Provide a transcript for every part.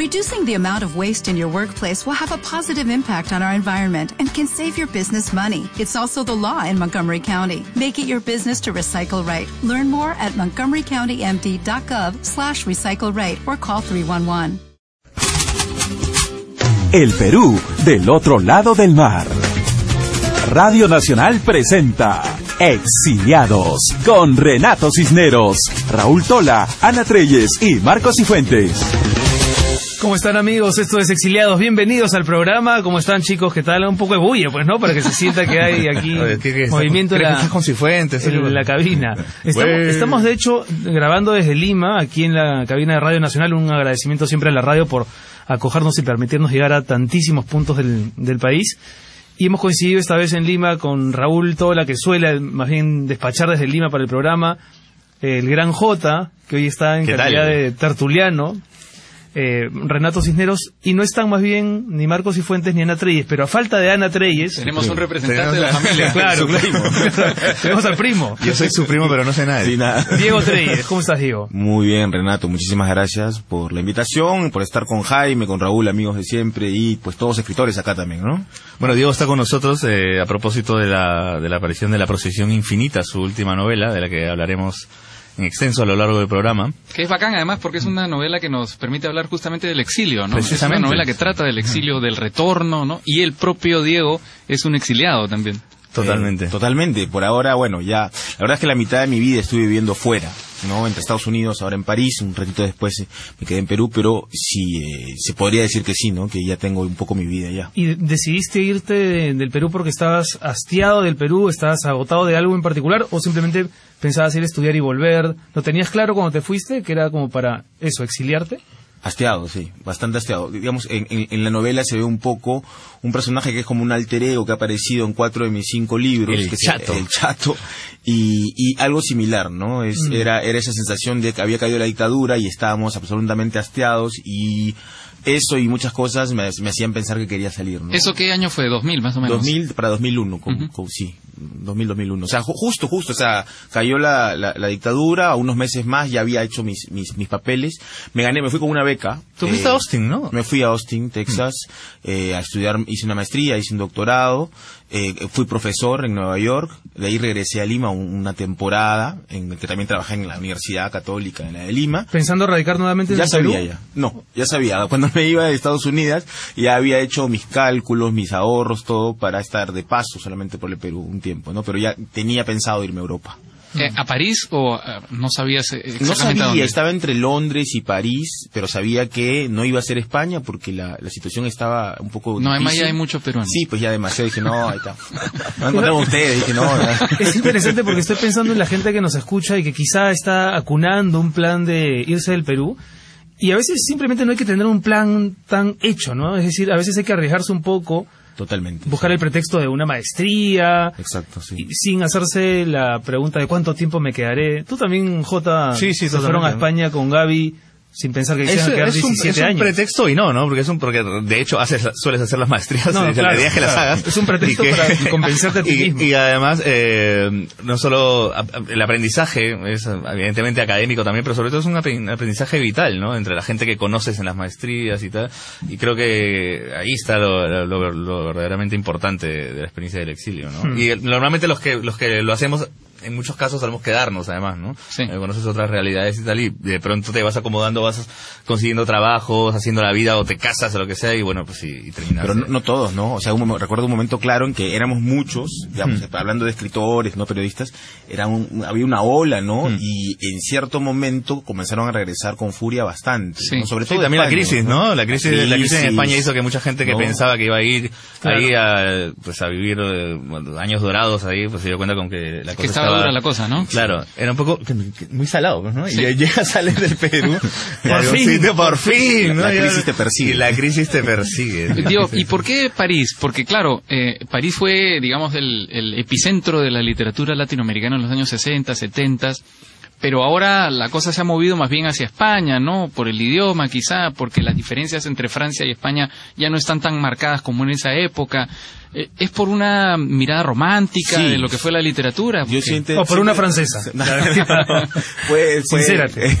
Reducing the amount of waste in your workplace will have a positive impact on our environment and can save your business money. It's also the law in Montgomery County. Make it your business to recycle right. Learn more at montgomerycountymd.gov slash recycle right or call 311. El Perú del otro lado del mar. Radio Nacional presenta Exiliados con Renato Cisneros, Raúl Tola, Ana Treyes y Marcos Cifuentes. ¿Cómo están amigos? Esto es Exiliados. Bienvenidos al programa. ¿Cómo están chicos? ¿Qué tal? Un poco de bulla, pues, ¿no? Para que se sienta que hay aquí movimiento en la, con Cifuentes, en la cabina. Estamos, estamos, de hecho, grabando desde Lima, aquí en la cabina de Radio Nacional. Un agradecimiento siempre a la radio por acogernos y permitirnos llegar a tantísimos puntos del, del país. Y hemos coincidido esta vez en Lima con Raúl Tola, que suele más bien despachar desde Lima para el programa. El gran J, que hoy está en calidad de tertuliano. Eh, Renato Cisneros, y no están más bien ni Marcos y Fuentes ni Ana Treyes, pero a falta de Ana Treyes... Tenemos un representante de la familia. claro, Tenemos al primo. Yo soy su primo, pero no sé nada. Diego Treyes, ¿cómo estás, Diego? Muy bien, Renato, muchísimas gracias por la invitación, por estar con Jaime, con Raúl, amigos de siempre, y pues todos escritores acá también, ¿no? Bueno, Diego está con nosotros eh, a propósito de la, de la aparición de La Procesión Infinita, su última novela, de la que hablaremos en extenso a lo largo del programa. Que es bacán además porque es una novela que nos permite hablar justamente del exilio, ¿no? Es una novela que trata del exilio, del retorno, ¿no? Y el propio Diego es un exiliado también. Totalmente. Eh, totalmente. Por ahora, bueno, ya. La verdad es que la mitad de mi vida estuve viviendo fuera, ¿no? Entre Estados Unidos, ahora en París, un ratito después eh, me quedé en Perú, pero sí, eh, se podría decir que sí, ¿no? Que ya tengo un poco mi vida ya. ¿Y decidiste irte del Perú porque estabas hastiado del Perú, estabas agotado de algo en particular o simplemente pensabas ir a estudiar y volver? ¿Lo tenías claro cuando te fuiste, que era como para eso, exiliarte? Hastiado, sí, bastante hastiado. Digamos, en, en, la novela se ve un poco un personaje que es como un alter ego que ha aparecido en cuatro de mis cinco libros. El que chato. Es el chato. Y, y algo similar, ¿no? Es, mm. era, era esa sensación de que había caído la dictadura y estábamos absolutamente hastiados y eso y muchas cosas me, me, hacían pensar que quería salir. ¿no? ¿Eso qué año fue? ¿2000 más o menos? 2000 para 2001, con, con, sí. 2000-2001. O sea, justo, justo, o sea, cayó la, la, la, dictadura, a unos meses más ya había hecho mis, mis, mis papeles, me gané, me fui con una beca. Tú fuiste a Austin, ¿no? Me fui a Austin, Texas, eh, a estudiar, hice una maestría, hice un doctorado, eh, fui profesor en Nueva York, de ahí regresé a Lima una temporada, en que también trabajé en la Universidad Católica en la de Lima. ¿Pensando radicar nuevamente en Ya sabía ya, no, ya sabía. Cuando me iba de Estados Unidos ya había hecho mis cálculos, mis ahorros, todo para estar de paso solamente por el Perú un tiempo, ¿no? Pero ya tenía pensado irme a Europa. Eh, ¿A París o eh, no sabías exactamente No sabía, dónde? estaba entre Londres y París, pero sabía que no iba a ser España porque la, la situación estaba un poco No, además ya hay mucho peruano. Sí, pues ya demasiado. Dije, no, ahí está. No encontramos ustedes. Dije, no. Es interesante porque estoy pensando en la gente que nos escucha y que quizá está acunando un plan de irse del Perú. Y a veces simplemente no hay que tener un plan tan hecho, ¿no? Es decir, a veces hay que arriesgarse un poco Totalmente. Buscar el pretexto de una maestría. Exacto, sí. Sin hacerse la pregunta de cuánto tiempo me quedaré. Tú también, Jota, sí, sí, fueron a España con Gaby sin pensar que quisieran quedar 17 es un, años. Es un pretexto y no, ¿no? Porque es un porque de hecho haces sueles hacer las maestrías no, y claro, la idea es que las hagas. Es un pretexto que, para convencerte a ti y, mismo. Y además eh, no solo el aprendizaje es evidentemente académico también, pero sobre todo es un aprendizaje vital, ¿no? Entre la gente que conoces en las maestrías y tal. Y creo que ahí está lo, lo, lo verdaderamente importante de la experiencia del exilio, ¿no? Hmm. Y normalmente los que los que lo hacemos en muchos casos solemos quedarnos además, ¿no? Sí. Eh, conoces otras realidades y tal y de pronto te vas acomodando, vas consiguiendo trabajos, haciendo la vida o te casas o lo que sea y bueno, pues sí, y terminas. Pero no, no, todos, ¿no? O sea, un, recuerdo un momento claro en que éramos muchos, digamos, hmm. hablando de escritores, no periodistas, era un, había una ola, ¿no? Hmm. Y en cierto momento comenzaron a regresar con furia bastante. Sí. ¿no? Sobre sí, todo también España, la crisis, ¿no? ¿no? La crisis, la crisis en España hizo que mucha gente que no. pensaba que iba a ir Claro. ahí a, pues a vivir eh, años dorados ahí, pues se dio cuenta con que la cosa Que estaba dura la cosa, ¿no? Claro, era un poco muy salado, pues, ¿no? Y llega, sales del Perú. Por fin. sitio, por fin, ¿no? La crisis te persigue. Y la crisis te persigue. Diego, ¿y por qué París? Porque claro, eh, París fue, digamos, el, el epicentro de la literatura latinoamericana en los años 60, 70, pero ahora la cosa se ha movido más bien hacia España, ¿no? Por el idioma quizá, porque las diferencias entre Francia y España ya no están tan marcadas como en esa época. Eh, es por una mirada romántica Sí. de lo que fue la literatura. Yo porque- siento- O por una francesa. fue, fue- Sincérate.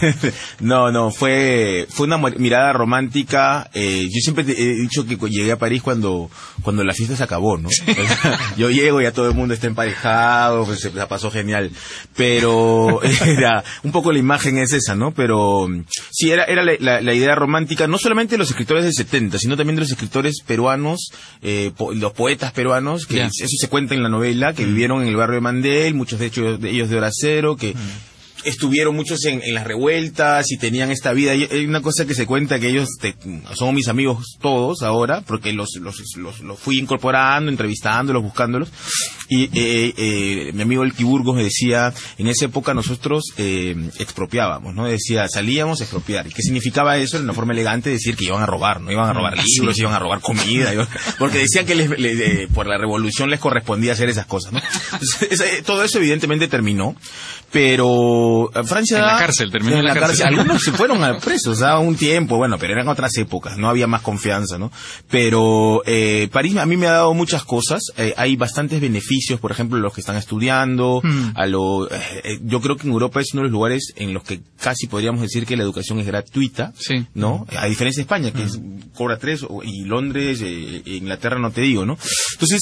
no, no, fue, fue una mirada romántica. eh, yo siempre te he dicho que llegué a París cuando, cuando la fiesta se acabó, ¿no? Yo llego y ya todo el mundo está emparejado, pues se la pasó genial. Pero era, un poco la imagen es esa, ¿no? Pero sí, era, era la, la- la idea romántica, no solamente de los escritores del 70, sino también de los escritores peruanos, eh, po- los poetas peruanos, que eso se cuenta en la novela, que vivieron en el barrio de Mandel, muchos de hecho de ellos de hora cero, que estuvieron muchos en, en las revueltas y tenían esta vida. Y hay una cosa que se cuenta que ellos te- son mis amigos todos ahora, porque los, los, los, los fui incorporando, entrevistándolos, buscándolos. Y eh, eh, mi amigo el Kiburgos me decía, en esa época nosotros eh, expropiábamos, ¿no? Decía, salíamos a expropiar. ¿Y qué significaba eso? En una forma elegante decir que iban a robar, ¿no? Iban a robar libros, iban a robar comida, iban- porque decían que les- les- eh, por la revolución les correspondía hacer esas cosas, ¿no? Entonces, eh, todo eso evidentemente terminó, pero eh, Francia... En la cárcel, terminó en la cárcel. Algunos se fueron a presos, a un tiempo, bueno, pero eran otras épocas, no había más confianza, ¿no? Pero eh, París a mí me ha dado muchas cosas, eh, hay bastantes beneficios, por ejemplo, los que están estudiando, Mm. a lo, eh, eh, yo creo que en Europa es uno de los lugares en los que casi podríamos decir que la educación es gratuita, Sí. ¿no? A diferencia de España, que es- cobra tres, y Londres, eh, e Inglaterra no te digo, ¿no? Entonces,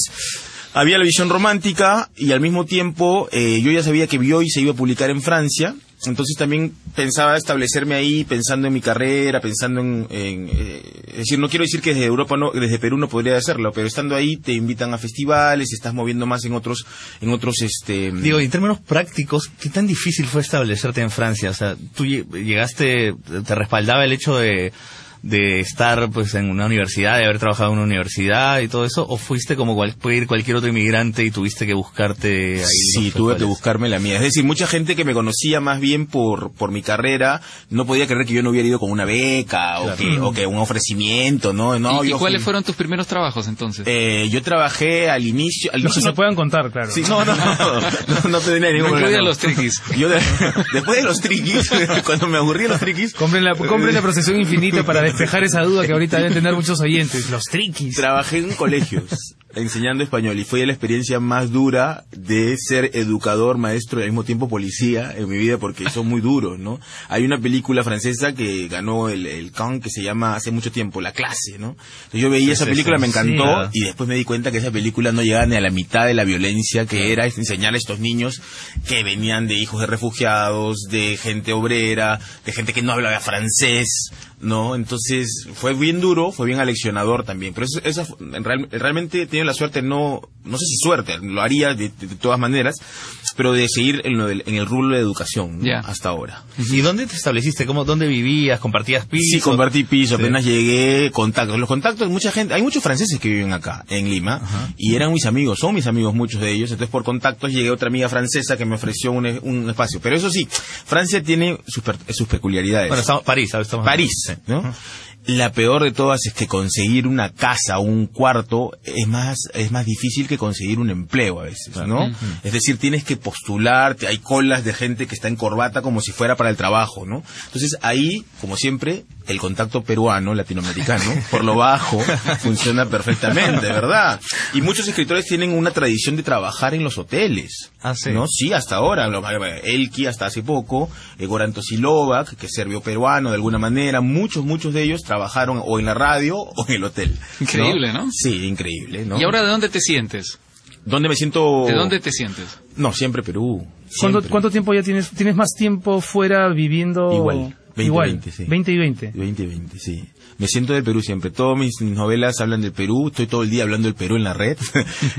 había la visión romántica y al mismo tiempo eh, yo ya sabía que Bioy se iba a publicar en Francia, entonces también pensaba establecerme ahí, pensando en mi carrera, pensando en... en, eh, es decir, no quiero decir que desde Europa, no, desde Perú no podría hacerlo, pero estando ahí te invitan a festivales, estás moviendo más en otros, en otros, este... Digo, en términos prácticos, ¿qué tan difícil fue establecerte en Francia? O sea, tú lle- llegaste, te respaldaba el hecho de, de estar pues en una universidad, de haber trabajado en una universidad y todo eso, o fuiste como cual, puede ir cualquier otro inmigrante y tuviste que buscarte ahí? Sí, tuve que buscarme la mía. Es decir, mucha gente que me conocía más bien por, por mi carrera no podía creer que yo no hubiera ido con una beca o, que, o que un ofrecimiento, ¿no? no ¿Y, cuáles fui- fueron tus primeros trabajos entonces? Eh, yo trabajé al inicio... Al que inicio se puedan contar, claro. Sí, no, no, no, no tenía ningún No problema. los triquis. Yo de- después de los triquis, cuando me aburrí de los triquis, Compren la, compren la procesión infinita para despejar esa duda que ahorita deben tener muchos oyentes. Los triquis. Trabajé en colegios enseñando español y fue la experiencia más dura de ser educador, maestro y al mismo tiempo policía en mi vida porque son muy duros, ¿no? Hay una película francesa que ganó el, el Cannes que se llama hace mucho tiempo La clase, ¿no? Entonces yo veía esa película, me encantó y después me di cuenta que esa película no llegaba ni a la mitad de la violencia que era enseñar a estos niños que venían de hijos de refugiados, de gente obrera, de gente que no hablaba francés, ¿no? Entonces fue bien duro, fue bien aleccionador también. Pero eso, en real- realmente he tenido la suerte, no, no sé si suerte, lo haría de- de todas maneras, pero de seguir en, lo del- en el rubro de educación ¿no? Hasta ahora. ¿Y dónde te estableciste? ¿Cómo, ¿Dónde vivías? ¿Compartías piso? Sí, compartí piso, Sí. apenas llegué, contactos. Los contactos, mucha gente, hay muchos franceses que viven acá, en Lima, y eran mis amigos, son mis amigos muchos de ellos, entonces por contactos llegué a otra amiga francesa que me ofreció un, un espacio. Pero eso sí, Francia tiene sus, sus peculiaridades. Bueno, estamos, París. Estamos París, ¿no? La peor de todas es que conseguir una casa o un cuarto es más es más difícil que conseguir un empleo a veces, ¿no? Es decir, tienes que postular, hay colas de gente que está en corbata como si fuera para el trabajo, ¿no? Entonces ahí, como siempre, el contacto peruano, latinoamericano, por lo bajo, funciona perfectamente, ¿verdad? Y muchos escritores tienen una tradición de trabajar en los hoteles. Ah, sí. ¿no? Sí, hasta ahora. Elki hasta hace poco, eh, Goran Tosilovac, que es serbio-peruano de alguna manera, muchos, muchos de ellos trabajaron o en la radio o en el hotel. Increíble, ¿no? Sí, increíble, ¿no? ¿Y ahora de dónde te sientes? ¿Dónde me siento? ¿De dónde te sientes? No, siempre Perú. ¿Cuánto, siempre. ¿Cuánto tiempo ya tienes? ¿Tienes más tiempo fuera viviendo? Igual, 20, Igual. 20, sí. 20 y 20. 2020, sí. Me siento del Perú siempre. Todas mis, novelas hablan del Perú. Estoy todo el día hablando del Perú en la red.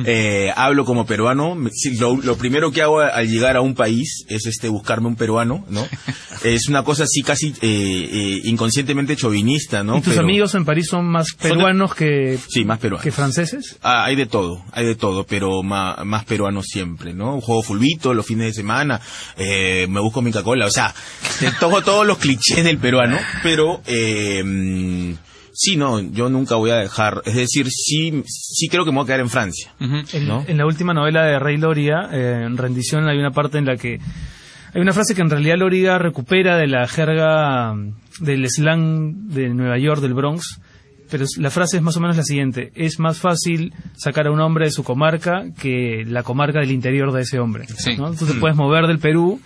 Eh, hablo como peruano. Lo, lo primero que hago al llegar a un país es este buscarme un peruano, ¿no? Es una cosa así casi eh, eh, inconscientemente chauvinista, ¿no? ¿Y tus Pero- amigos en París son más de- peruanos que, Sí, más peruanos. que franceses? Ah, hay de todo, hay de todo, pero ma- más, peruano siempre, ¿no? Juego fulbito los fines de semana, eh, me busco mi Coca-Cola, o sea, toco todos los clichés del peruano, pero eh, sí, no, yo nunca voy a dejar, es decir, sí, sí creo que me voy a quedar en Francia. En, ¿No? en la última novela de Rey Loria, eh, en Rendición, hay una parte en la que hay una frase que en realidad Loriga recupera de la jerga mm, del slang de Nueva York, del Bronx, pero la frase es más o menos la siguiente. Es más fácil sacar a un hombre de su comarca que la comarca del interior de ese hombre. ¿no? Tú te puedes mover del Perú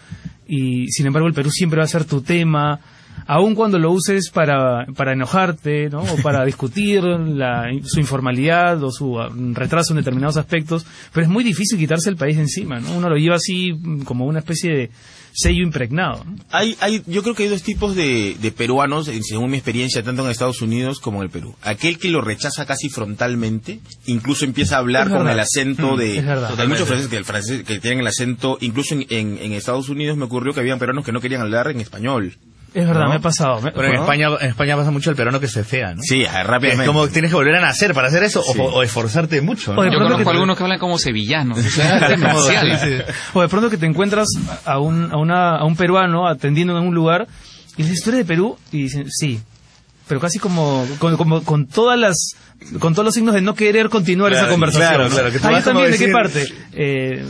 y sin embargo el Perú siempre va a ser tu tema, aun cuando lo uses para, para enojarte, ¿no? O para discutir la, su informalidad o su ah, retraso en determinados aspectos, pero es muy difícil quitarse el país de encima, ¿no? Uno lo lleva así mm, como una especie de sello impregnado. Hay, hay, yo creo que hay dos tipos de, de peruanos, según mi experiencia, tanto en Estados Unidos como en el Perú. Aquel que lo rechaza casi frontalmente, incluso empieza a hablar con el acento mm, de... hay muchos franceses que, el francés, que tienen el acento, incluso en, en, en Estados Unidos me ocurrió que habían peruanos que no querían hablar en español. Es verdad, me ha pasado. Pero en España, en España pasa mucho el peruano que se fea, ¿no? Sí, rápidamente. Es como tienes que volver a nacer para hacer eso o, esforzarte mucho. ¿no? Yo conozco algunos que hablan como sevillanos. o de pronto que te encuentras a un, a, una, a un peruano atendiendo en un lugar y dices, ¿tú eres de Perú? Y dicen, sí. Pero casi como, como con todas las con todos los signos de no querer continuar esa conversación. Claro, claro. también, ¿de qué parte? Eh,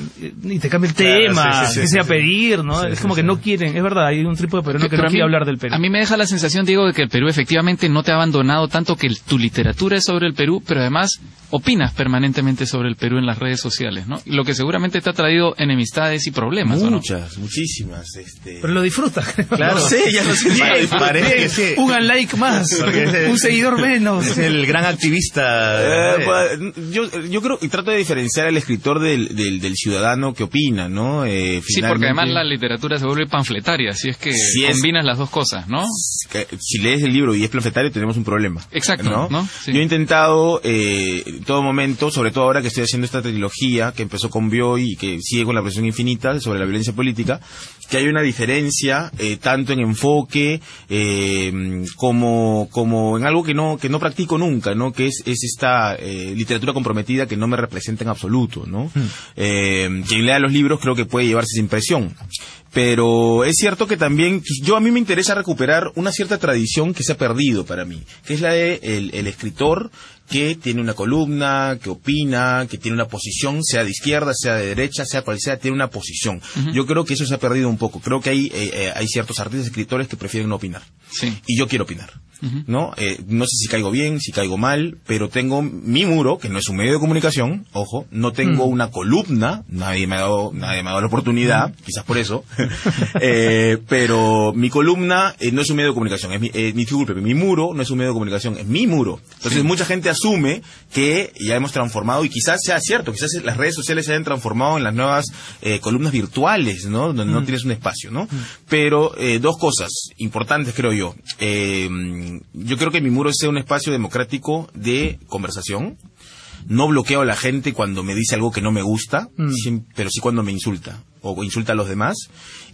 y te cambia el tema, sí, sí, a pedir, ¿no? es como que no quieren, es verdad, hay un tipo de peruano que no quiere hablar del Perú. A mí me deja la sensación, Diego, de que el Perú efectivamente no te ha abandonado tanto que tu literatura es sobre el Perú, pero además opinas permanentemente sobre el Perú en las redes sociales, ¿no? Lo que seguramente te ha traído enemistades y problemas, Muchas, muchísimas. Este... Pero lo disfrutas. Claro. No sé, ya lo sé. Bien, Un like más, un seguidor menos. Es el gran activista eh, pues, yo, yo creo y trato de diferenciar al escritor del, del, ciudadano que opina, ¿no? Eh, sí, porque además la literatura se vuelve panfletaria, así es que combinas las dos cosas, ¿no? Si lees el libro y es panfletario, tenemos un problema. Exacto, ¿no? Yo he intentado eh, en todo momento, sobre todo ahora que estoy haciendo esta trilogía que empezó con Bioy y que sigue con la presión infinita sobre la violencia política, que hay una diferencia eh, tanto en enfoque eh, como, como en algo que no, que no practico nunca, ¿no? Que es, es esta eh, literatura comprometida que no me representa en absoluto, ¿no? Eh, quien lea los libros creo que puede llevarse esa impresión pero es cierto que también yo a mí me interesa recuperar una cierta tradición que se ha perdido para mí, que es la de el, escritor que tiene una columna, que opina, que tiene una posición, sea de izquierda, sea de derecha, sea cual sea, tiene una posición. Yo creo que eso se ha perdido un poco. Creo que hay, eh, eh, hay ciertos artistas escritores que prefieren no opinar. Y yo quiero opinar. ¿No? Eh, no sé si caigo bien, si caigo mal, pero tengo mi muro, que no es un medio de comunicación, ojo, no tengo mm. una columna, nadie me ha dado, nadie me ha dado la oportunidad, quizás por eso, eh, pero mi columna eh, no es un medio de comunicación, es mi, mi, mi muro no es un medio de comunicación, es mi muro. Entonces mucha gente asume que ya hemos transformado, y quizás sea cierto, quizás las redes sociales se hayan transformado en las nuevas columnas virtuales, ¿no? Donde no mm. tienes un espacio, ¿no? Pero dos cosas importantes creo yo. Eh, yo creo que mi muro es un espacio democrático de conversación. No bloqueo a la gente cuando me dice algo que no me gusta, mm. pero sí cuando me insulta o insulta a los demás.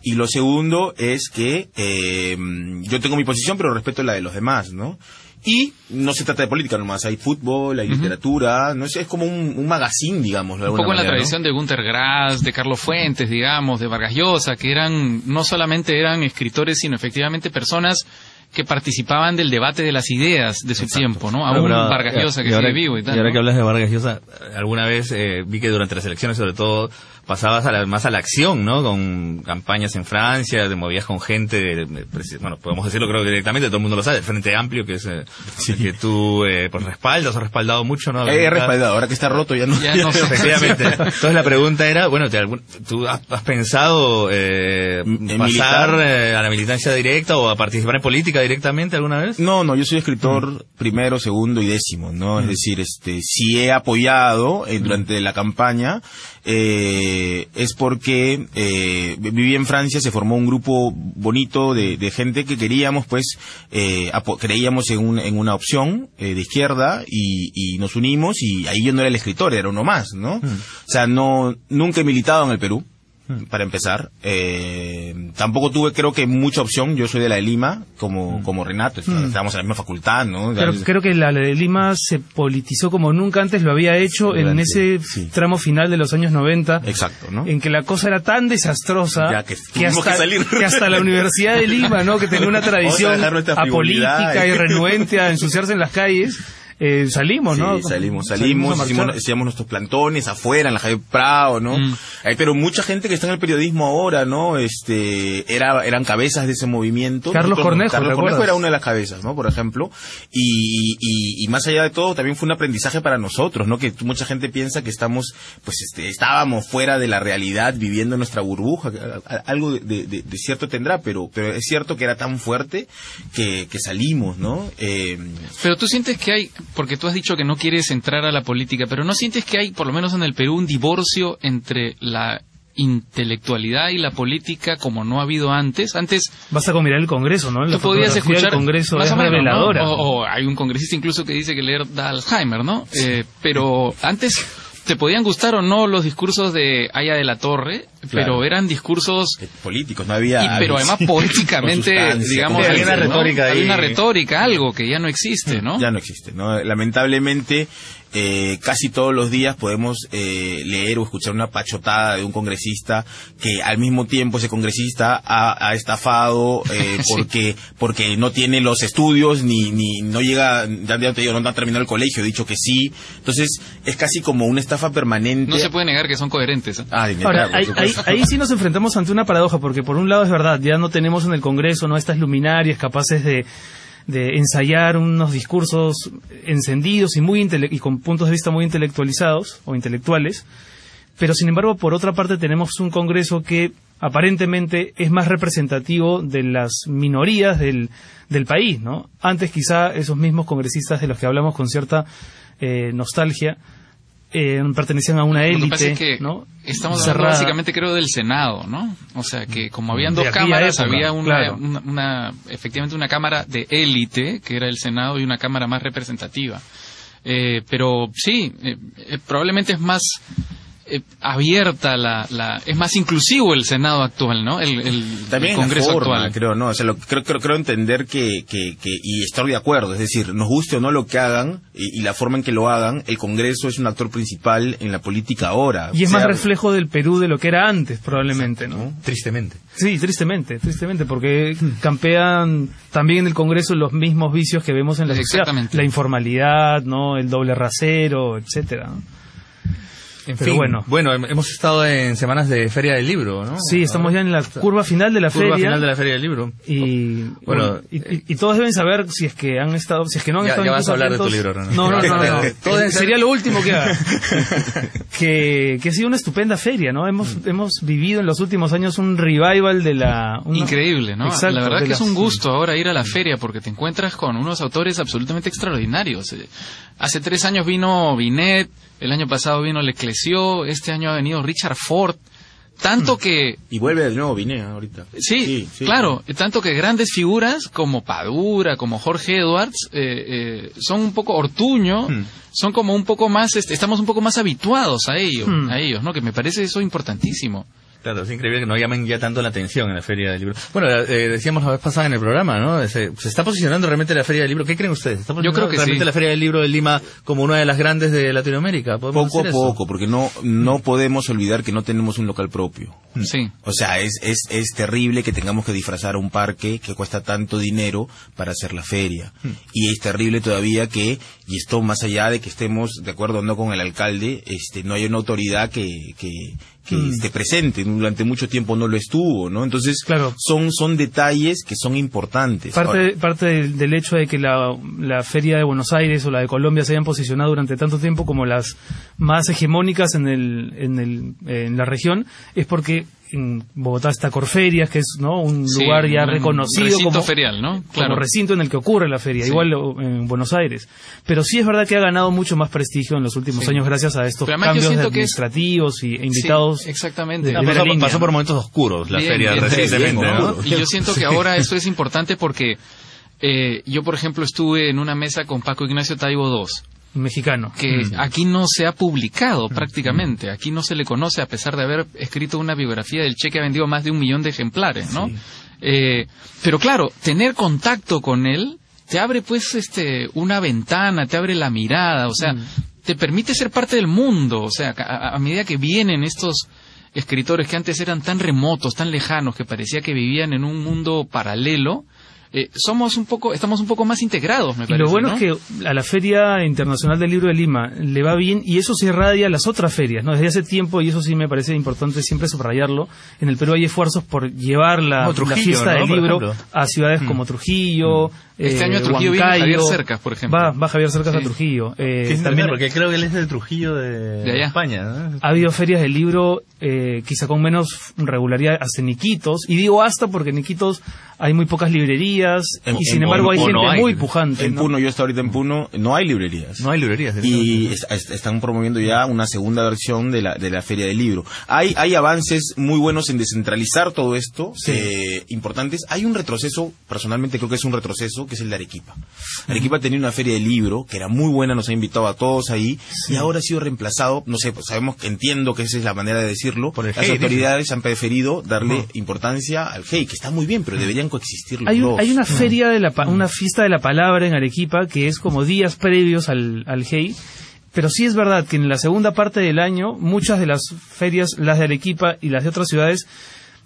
Y lo segundo es que eh, yo tengo mi posición, pero respeto la de los demás, ¿no? Y no se trata de política nomás, hay fútbol, hay literatura, no es, es como un, magazine, digamos. un poco en la tradición de Gunter Grass, de Carlos Fuentes, digamos, de Vargas Llosa, que eran, no solamente eran escritores, sino efectivamente personas que participaban del debate de las ideas de su tiempo, ¿no? Aún Vargas Llosa que sigue vivo y tal. Y ahora que hablas de Vargas Llosa, alguna vez eh, vi que durante las elecciones, sobre todo, pasabas a más a la acción, ¿no? Con campañas en Francia, te movías con gente, bueno, podemos decirlo creo que directamente, todo el mundo lo sabe, el Frente Amplio, que es eh, que tú eh, pues respaldas, has respaldado mucho, ¿no? He respaldado, ahora que está roto ya no. Ya no Efectivamente. Entonces la pregunta era, bueno, ¿tú has, pensado eh, pasar eh, a la militancia directa o a participar en política directamente alguna vez? No, no, yo soy escritor mm. primero, segundo y décimo, ¿no? Es mm. decir, este, sí he apoyado eh, durante la campaña, eh, es porque eh, viví en Francia, se formó un grupo bonito de, gente que queríamos, pues, eh, creíamos en, en, una opción eh, de izquierda y, y, nos unimos y ahí yo no era el escritor, era uno más, ¿no? Mm. O sea, no, nunca he militado en el Perú para empezar. Eh, tampoco tuve, creo que, mucha opción. Yo soy de la de Lima, como, mm. como Renato. Mm. Estábamos en la misma facultad, ¿no? Pero creo que la de Lima se politizó como nunca antes lo había hecho en ese tramo final de los años 90. Exacto, ¿no? En que la cosa era tan desastrosa que, hasta, la Universidad de Lima, ¿no? Que tenía una tradición apolítica y renuente a ensuciarse en las calles eh, salimos, ¿no? Sí, salimos, salimos, hicimos, nuestros plantones afuera, en la calle Prado, ¿no? Mm. pero mucha gente que está en el periodismo ahora, ¿no? Este, era, eran cabezas de ese movimiento. Carlos Cornejo, Carlos Cornejo era una de las cabezas, ¿no? Por ejemplo. Y, y, y, más allá de todo, también fue un aprendizaje para nosotros, ¿no? Que mucha gente piensa que estamos, pues, este, estábamos fuera de la realidad, viviendo nuestra burbuja. Algo de, de, cierto tendrá, pero, pero es cierto que era tan fuerte que, que salimos, ¿no? Eh, pero tú sientes que hay, porque tú has dicho que no quieres entrar a la política, pero ¿no sientes que hay, por lo menos en el Perú, un divorcio entre la intelectualidad y la política como no ha habido antes. Antes vas a mirar el Congreso, ¿no? tú podías escuchar el Congreso es reveladora. O, hay un congresista incluso que dice que leer da Alzheimer, ¿no? Eh, pero antes te podían gustar o no los discursos de Aya de la Torre, pero eran discursos eh, políticos, no había. pero además políticamente, digamos, había una retórica, hay una retórica, algo que ya no existe, ¿no? Ya no existe, ¿no? Lamentablemente eh, casi todos los días podemos eh, leer o escuchar una pachotada de un congresista que al mismo tiempo ese congresista ha, estafado eh, porque porque no tiene los estudios ni ni no llega ya, te digo no ha terminado el colegio he dicho que sí. Entonces es casi como una estafa permanente. No se puede negar que son coherentes Ahora, ahí, sí nos enfrentamos ante una paradoja porque por un lado es verdad ya no tenemos en el Congreso no estas luminarias capaces de de ensayar unos discursos encendidos y, muy y con puntos de vista muy intelectualizados o intelectuales, pero sin embargo, por otra parte, tenemos un Congreso que aparentemente es más representativo de las minorías del, del país, ¿no? Antes quizá esos mismos congresistas de los que hablamos con cierta eh, nostalgia eh, pertenecían a una élite, ¿no? Estamos hablando básicamente creo del Senado, ¿no? O sea que como habían dos cámaras, había una, una, efectivamente una cámara de élite, que era el Senado, y una cámara más representativa. Eh, pero sí, eh, eh probablemente es más eh, abierta la, la, es más inclusivo el Senado actual, ¿no? El, el, También Congreso actual. creo, no, o sea, creo, creo, creo entender que, que, que, y estar de acuerdo, es decir, nos guste o no lo que hagan y, la forma en que lo hagan, el Congreso es un actor principal en la política ahora. Y es más reflejo del Perú de lo que era antes, probablemente, ¿no? Tristemente. Sí, tristemente, tristemente, porque campean también en el Congreso los mismos vicios que vemos en la sociedad, la informalidad, ¿no? El doble rasero, etcétera. ¿no? Pero bueno. Bueno, hemos estado en semanas de Feria del Libro, ¿no? Sí, estamos ya en la curva final de la curva feria. final de la Feria del Libro. Y bueno, y, todos deben saber si es que han estado, si es que no han estado. Ya vas a hablar de tu libro, No, no, no, Sería lo último que haga. que, que ha sido una estupenda feria, ¿no? Hemos mm. hemos vivido en los últimos años un revival de la. Increíble, ¿no? la verdad que es un gusto ahora ir a la feria porque te encuentras con unos autores absolutamente extraordinarios. Eh, hace tres años vino Binet el año pasado vino Leclesio, este año ha venido Richard Ford. Tanto hmm. que... Y vuelve de nuevo Vine ahorita. Sí, claro. Tanto que grandes figuras como Padura, como Jorge Edwards, eh, eh, son un poco Ortuño, hmm. son como un poco más, este, estamos un poco más habituados a ellos, hmm. a ellos, ¿no? Que me parece eso importantísimo. Claro, es increíble que no llamen ya tanto la atención en la Feria del Libro. Bueno, eh, decíamos la vez pasada en el programa, ¿no? Se, está posicionando realmente la Feria del Libro. ¿Qué creen ustedes? ¿Está Yo creo que realmente la Feria del Libro de Lima como una de las grandes de Latinoamérica? Poco a poco, porque no, no podemos olvidar que no tenemos un local propio. Sí. O sea, es, es, es terrible que tengamos que disfrazar un parque que cuesta tanto dinero para hacer la feria. Hmm. Y es terrible todavía que, y esto más allá de que estemos de acuerdo o no con el alcalde, este, no hay una autoridad que, que, que mm. esté presente. Durante mucho tiempo no lo estuvo, ¿no? Entonces, claro. son, son detalles que son importantes. Parte, parte del, hecho de que la, la, Feria de Buenos Aires o la de Colombia se hayan posicionado durante tanto tiempo como las más hegemónicas en, el, en, el, en la región es porque en Bogotá está Corferias, que es ¿no? un lugar ya reconocido como, ferial, ¿no? Claro. recinto en el que ocurre la feria, igual en Buenos Aires. Pero sí es verdad que ha ganado mucho más prestigio en los últimos años gracias a estos cambios administrativos y, e invitados. exactamente. pasó, por momentos oscuros la feria recientemente. Y yo siento que ahora esto es importante porque eh, yo, por ejemplo, estuve en una mesa con Paco Ignacio Taibo II mexicano. Que mm. aquí no se ha publicado mm. prácticamente, aquí no se le conoce a pesar de haber escrito una biografía del Che que ha vendido más de un millón de ejemplares, ¿no? Eh, pero claro, tener contacto con él te abre pues este una ventana, te abre la mirada, o sea, mm. te permite ser parte del mundo, o sea, a, medida que vienen estos escritores que antes eran tan remotos, tan lejanos, que parecía que vivían en un mundo paralelo, eh, somos un poco, estamos un poco más integrados, me Y parece. lo bueno ¿no? es que a la Feria Internacional del Libro de Lima le va bien y eso se irradia a las otras ferias, ¿no? Desde hace tiempo, y eso sí me parece importante siempre subrayarlo, en el Perú hay esfuerzos por llevar la, la fiesta ¿no? del libro a ciudades como Trujillo, Este eh, año a Trujillo viene Huancayo. Javier Cercas, por ejemplo. Va, va Javier Cercas Sí. a Trujillo. Eh, también porque creo que él es del Trujillo de, De allá. España. ¿no? ha habido ferias del libro eh, quizá con menos regularidad hasta en Iquitos, y digo hasta porque en Iquitos hay muy pocas librerías En- y sin en- embargo hay gente no hay. muy pujante. En ¿no? Puno, yo estoy ahorita en Puno, no hay librerías. No hay librerías. y es- es- están promoviendo ya una segunda versión de la, de la Feria del Libro. Hay, hay avances muy buenos en descentralizar todo esto, eh, importantes. Hay un retroceso, personalmente creo que es un retroceso, que es el de Arequipa. Arequipa tenía una Feria del Libro que era muy buena, nos ha invitado a todos ahí, y ahora ha sido reemplazado, no sé, pues sabemos que entiendo que esa es la manera de decirlo, Por el las autoridades han preferido darle importancia al GEI, que está muy bien, pero deberían coexistir los Hay, un- dos. hay una feria de la una fiesta de la palabra en Arequipa que es como días previos al, al GEI. Pero sí es verdad que en la segunda parte del año muchas de las ferias, las de Arequipa y las de otras ciudades,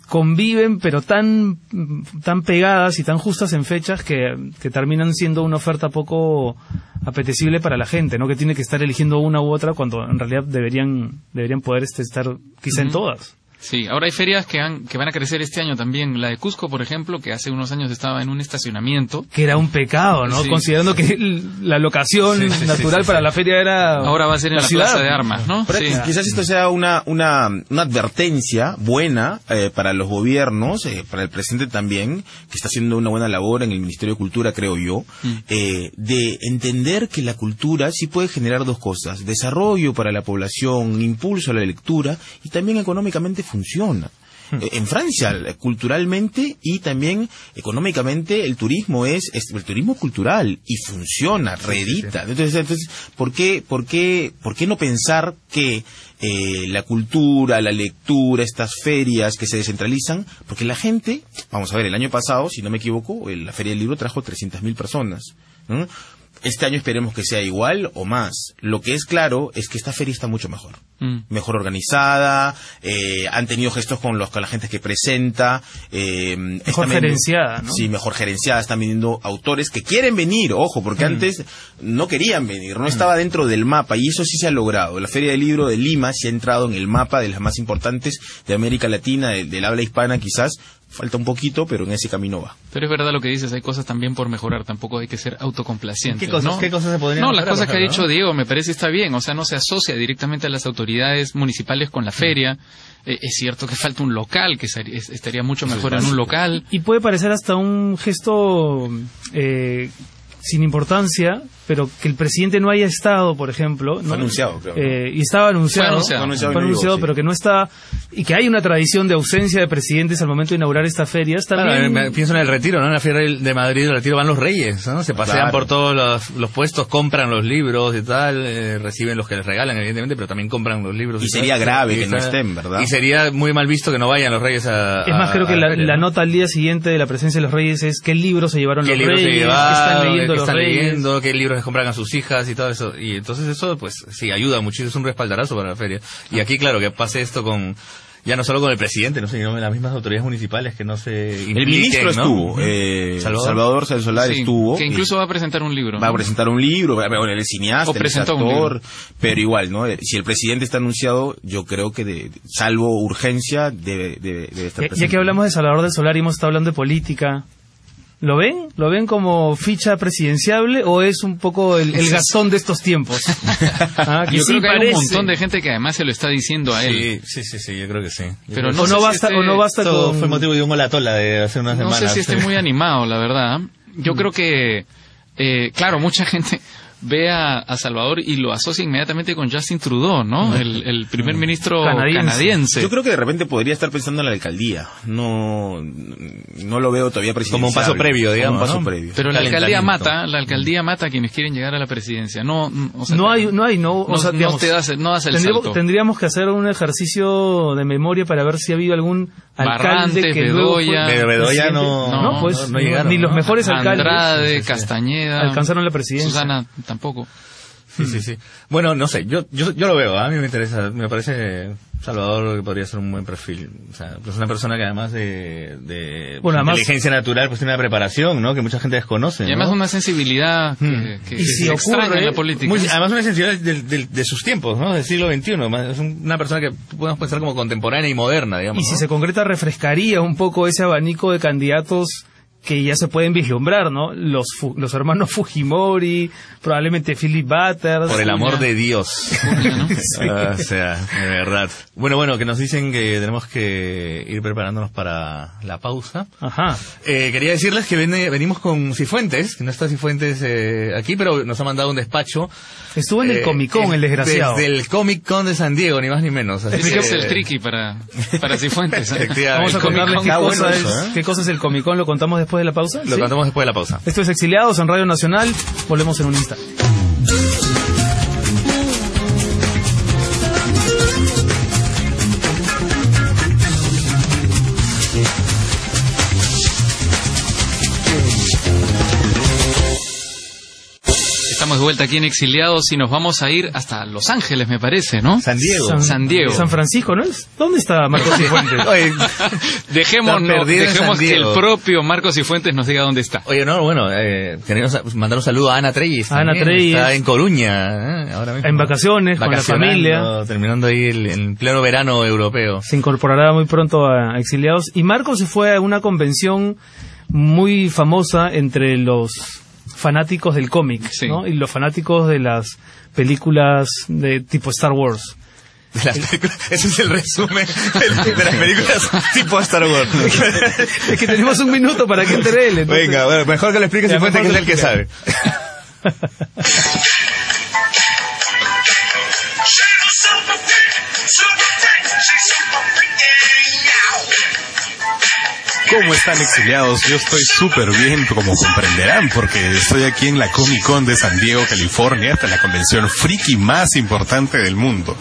conviven pero tan, tan pegadas y tan justas en fechas que, que terminan siendo una oferta poco apetecible para la gente, ¿no? Que tiene que estar eligiendo una u otra cuando en realidad deberían, deberían poder este, estar quizá en todas. Sí, ahora hay ferias que, han, que van a crecer este año también. La de Cusco, por ejemplo, que hace unos años estaba en un estacionamiento. Que era un pecado, ¿no? Sí. Considerando que la locación natural para la feria era. Ahora va a ser en la, ciudad. Plaza de Armas, ¿no? Pero Sí. Quizás esto sea una, una, una advertencia buena eh, para los gobiernos, eh, para el presidente también, que está haciendo una buena labor en el Ministerio de Cultura, creo yo, eh, de entender que la cultura sí puede generar dos cosas, desarrollo para la población, impulso a la lectura y también económicamente funciona. Eh, En Francia, eh, culturalmente y también económicamente, el turismo es, es el turismo cultural y funciona, redita. Entonces, entonces ¿por, qué, por, qué, ¿por qué no pensar que eh, la cultura, la lectura, estas ferias que se descentralizan? Porque la gente, vamos a ver, el año pasado, si no me equivoco, la Feria del Libro trajo 300.000 personas. ¿no? Este año esperemos que sea igual o más. Lo que es claro es que esta feria está mucho mejor Mm. mejor organizada, eh, han tenido gestos con los con la gente que presenta, eh, Mejor gerenciada, ¿no? Sí, mejor gerenciada, están viniendo autores que quieren venir, ojo, Mm. porque antes no querían venir, no estaba dentro del mapa y eso sí se ha logrado. La Feria del Libro de Lima se ha entrado en el mapa de las más importantes de América Latina, del, del habla hispana quizás, falta un poquito, pero en ese camino va. Pero es verdad lo que dices, hay cosas también por mejorar, tampoco hay que ser autocomplacientes. ¿Qué cosas- ¿no? qué cosas se podrían No, las cosas que ha dicho Diego me parece está bien, o sea, no se asocia directamente a las autoridades municipales con la feria. Eh, es cierto que falta un local, que estaría mucho mejor en un local. Y puede parecer hasta un gesto eh, sin importancia, pero que el presidente no haya estado, por ejemplo. ¿no? Fue anunciado, creo, ¿no? Eh, y estaba anunciado. Fue anunciado. Fue anunciado fue sí. pero que no está. Y que hay una tradición de ausencia de presidentes al momento de inaugurar estas ferias. Claro, También. me- pienso en el retiro, ¿no? En la feria de Madrid, el retiro van los reyes, ¿no? Se pasean Claro. por todos los, los puestos, compran los libros y tal, eh, reciben los que les regalan, evidentemente, pero también compran los libros. Y sería grave Y que no estén, ¿verdad? Y sería muy mal visto que no vayan los reyes a... es más, a- creo que la, nota al día siguiente de la presencia de los reyes es qué libros se llevaron qué los libros reyes, se qué llevaron, están leyendo qué los están reyes. leyendo, qué libros les compran a sus hijas y todo eso. Y entonces eso, pues, sí, ayuda muchísimo, es un respaldarazo para la feria. Y aquí, claro, que pase esto con, ya no solo con el presidente, no sé, sino con las mismas autoridades municipales que no se El ministro ¿no? estuvo, eh, Salvador. Salvador, Salsolar Sí, estuvo. que incluso va a presentar un libro. Va a presentar un libro, bueno, él es cineasta, O él es actor, libro. pero igual, ¿no? Eh, Si el presidente está anunciado, yo creo que, de, salvo urgencia, debe, debe, debe estar Ya, ya presente. que hablamos de Salvador del Solar y hemos estado hablando de política, ¿lo ven? ¿Lo ven como ficha presidenciable o es un poco el, el gastón de estos tiempos? Ah, que Yo sí creo que hay un montón de gente que además se lo está diciendo a él. Sí, sí, sí, sí, yo creo que sí. Yo Pero no o, sé no si basta, este- o no basta Esto con... fue motivo de un olatola de hace unas No semanas. sé si esté muy animado, la verdad. Yo creo que, eh, claro, mucha gente ve a, a Salvador y lo asocia inmediatamente con Justin Trudeau, ¿no? El, el primer ministro Canadiense. canadiense. Yo creo que de repente podría estar pensando en la alcaldía. No, no lo veo todavía presidencial. Como un paso previo, digamos, un paso ¿no? previo. Pero la alcaldía mata, la alcaldía mata a quienes quieren llegar a la presidencia. No, mm, o sea, no hay, no hay, no, o no te das- no das el tendríamos, salto. tendríamos que hacer un ejercicio de memoria para ver si ha habido algún alcalde Barrantes, que luego fue Bedoya. Pero Bedoya no- no, pues no- no llegaron, ni los ¿no? mejores alcaldes Andrade. Castañeda, alcanzaron la presidencia. Susana tampoco. Sí, sí, sí. Bueno, no sé, yo, yo, yo lo veo, ¿ah? a mí me interesa, me parece Salvador que podría ser un buen perfil. O sea, pues una persona que además de, de Bueno, además- inteligencia natural, pues tiene una preparación, ¿no? Que mucha gente desconoce, Y además ¿no? una sensibilidad que, Hmm. que- Y que si se extraña ocurre- en la política. Muy- además una sensibilidad del- del- de, sus tiempos, ¿no? Del siglo XXI. más- Es un- una persona que podemos pensar como contemporánea y moderna, digamos. Y si ¿no? se concreta, refrescaría un poco ese abanico de candidatos que ya se pueden vislumbrar, ¿no? Los, fu- los hermanos Fujimori, probablemente Philip Butters. Por el amor de Dios. Sí. Ah, o sea, de verdad. Bueno, bueno, que nos dicen que tenemos que ir preparándonos para la pausa. Ajá. Eh, quería decirles que viene- venimos con Cifuentes, que no está Cifuentes eh, aquí, pero nos ha mandado un despacho. Estuvo en el eh, Comic Con, el desgraciado. Desde el Comic Con de San Diego, ni más ni menos. Así Ese que- es el tricky para, para Cifuentes. ¿eh? Efectivamente. Vamos a contarles qué, cosa es, ¿eh? qué cosa es el Comic Con, lo contamos después de la pausa. Lo ¿Sí? contamos después de la pausa. Esto es Exiliados en Radio Nacional, volvemos en un instante. Estamos de vuelta aquí en Exiliados y nos vamos a ir hasta Los Ángeles, me parece, ¿no? San Diego. San Diego. San Francisco, ¿no es? ¿Dónde está Marcos Cifuentes? Oye, en dejemos San que el propio Marcos Cifuentes nos diga dónde está. Oye, no, bueno, eh, queremos mandar un saludo a Ana Treyes. Ana. Treyes. Está en Coruña, ¿eh? ahora mismo. En vacaciones, con la familia. Terminando ahí el, el pleno verano europeo. se incorporará muy pronto a Exiliados. Y Marcos se fue a una convención muy famosa entre los fanáticos del cómic Sí. ¿no? y los fanáticos de las películas de tipo Star Wars. De las películas- ese es el resumen de, de las películas tipo Star Wars. es que tenemos un minuto para que entre él. entonces- Venga, bueno, mejor que lo explique Ya, Cifuentes, que es el que- sabe. ¿Cómo están exiliados? Yo estoy súper bien, como comprenderán, porque estoy aquí en la Comic Con de San Diego, California, es la convención friki más importante del mundo.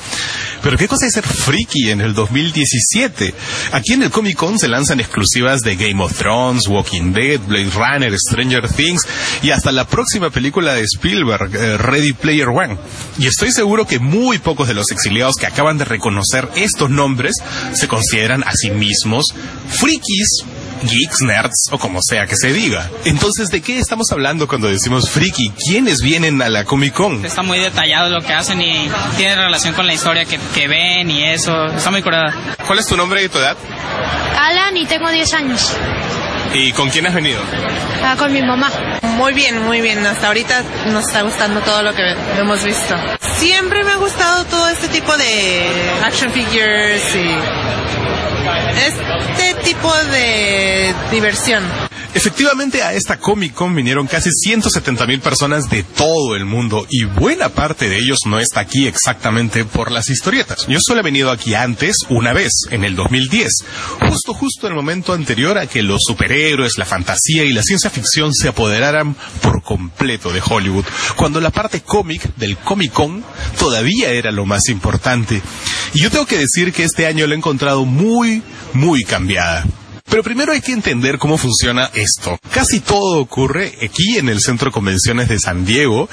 Pero ¿qué cosa es ser friki en el 2017? Aquí en el Comic Con se lanzan exclusivas de Game of Thrones, Walking Dead, Blade Runner, Stranger Things y hasta la próxima película de Spielberg, eh, Ready Player One. Y estoy seguro que muy pocos de los exiliados que acaban de reconocer estos nombres se consideran a sí mismos frikis geeks, nerds o como sea que se diga. Entonces, ¿de qué estamos hablando cuando decimos friki? ¿Quiénes vienen a la Comic Con? Está muy detallado lo que hacen y tiene relación con la historia que, que ven y eso. Está muy curada. ¿Cuál es tu nombre y tu edad? Alan y tengo 10 años. ¿Y con quién has venido? Ah, con mi mamá. Muy bien, muy bien. Hasta ahorita nos está gustando todo lo que hemos visto. Siempre me ha gustado todo este tipo de action figures y este tipo de diversión. Efectivamente, a esta Comic Con vinieron casi 170 mil personas de todo el mundo y buena parte de ellos no está aquí exactamente por las historietas. Yo solo he venido aquí antes, una vez, en el 2010, justo justo el momento anterior a que los superhéroes, la fantasía y la ciencia ficción se apoderaran por completo de Hollywood, cuando la parte cómic del Comic Con todavía era lo más importante. Y yo tengo que decir que este año lo he encontrado muy, muy cambiada. Pero primero hay que entender cómo funciona esto. Casi todo ocurre aquí en el Centro de Convenciones de San Diego,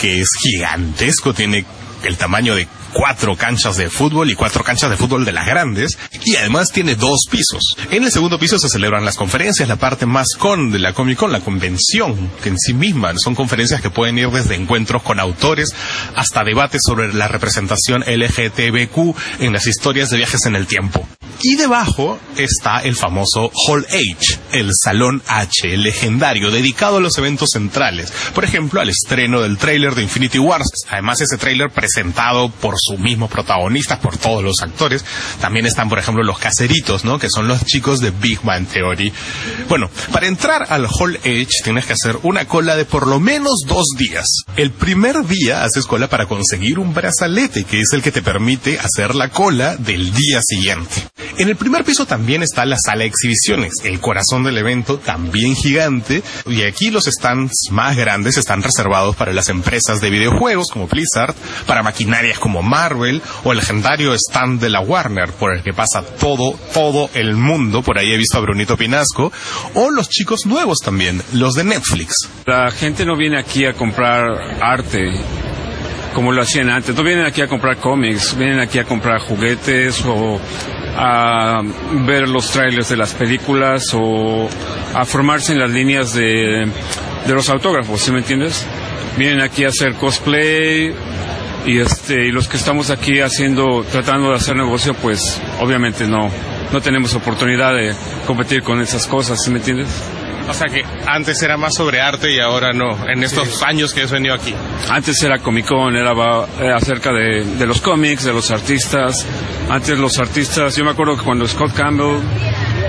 que es gigantesco, tiene el tamaño de cuatro canchas de fútbol y cuatro canchas de fútbol de las grandes y además tiene dos pisos. En el segundo piso se celebran las conferencias, la parte más con de la Comic Con, la convención, que en sí misma son conferencias que pueden ir desde encuentros con autores hasta debates sobre la representación LGTBQ en las historias de viajes en el tiempo. Y debajo está el famoso Hall H, el Salón H, el legendario, dedicado a los eventos centrales. Por ejemplo, al estreno del tráiler de Infinity Wars. Además, ese tráiler presentado por sus mismos protagonistas, por todos los actores. También están, por ejemplo, los caseritos, ¿no? Que son los chicos de Big Bang Theory. Bueno, para entrar al Hall H tienes que hacer una cola de por lo menos dos días. El primer día haces cola para conseguir un brazalete, que es el que te permite hacer la cola del día siguiente. En el primer piso también está la sala de exhibiciones, el corazón del evento también gigante, y aquí los stands más grandes están reservados para las empresas de videojuegos como Blizzard, para maquinarias como Marvel o el legendario stand de la Warner, por el que pasa todo, todo el mundo, por ahí he visto a Brunito Pinasco, o los chicos nuevos también, los de Netflix. La gente no viene aquí a comprar arte, como lo hacían antes. No vienen aquí a comprar cómics, vienen aquí a comprar juguetes o a ver los trailers de las películas o a formarse en las líneas de, de los autógrafos, ¿sí me entiendes? Vienen aquí a hacer cosplay y este y los que estamos aquí haciendo tratando de hacer negocio pues obviamente no no tenemos oportunidad de competir con esas cosas, ¿sí me entiendes? O sea que antes era más sobre arte y ahora no, en estos años que has venido aquí. Antes era Comic Con, era eh, acerca de, de, los cómics, de los artistas. Antes los artistas, yo me acuerdo que cuando Scott Campbell,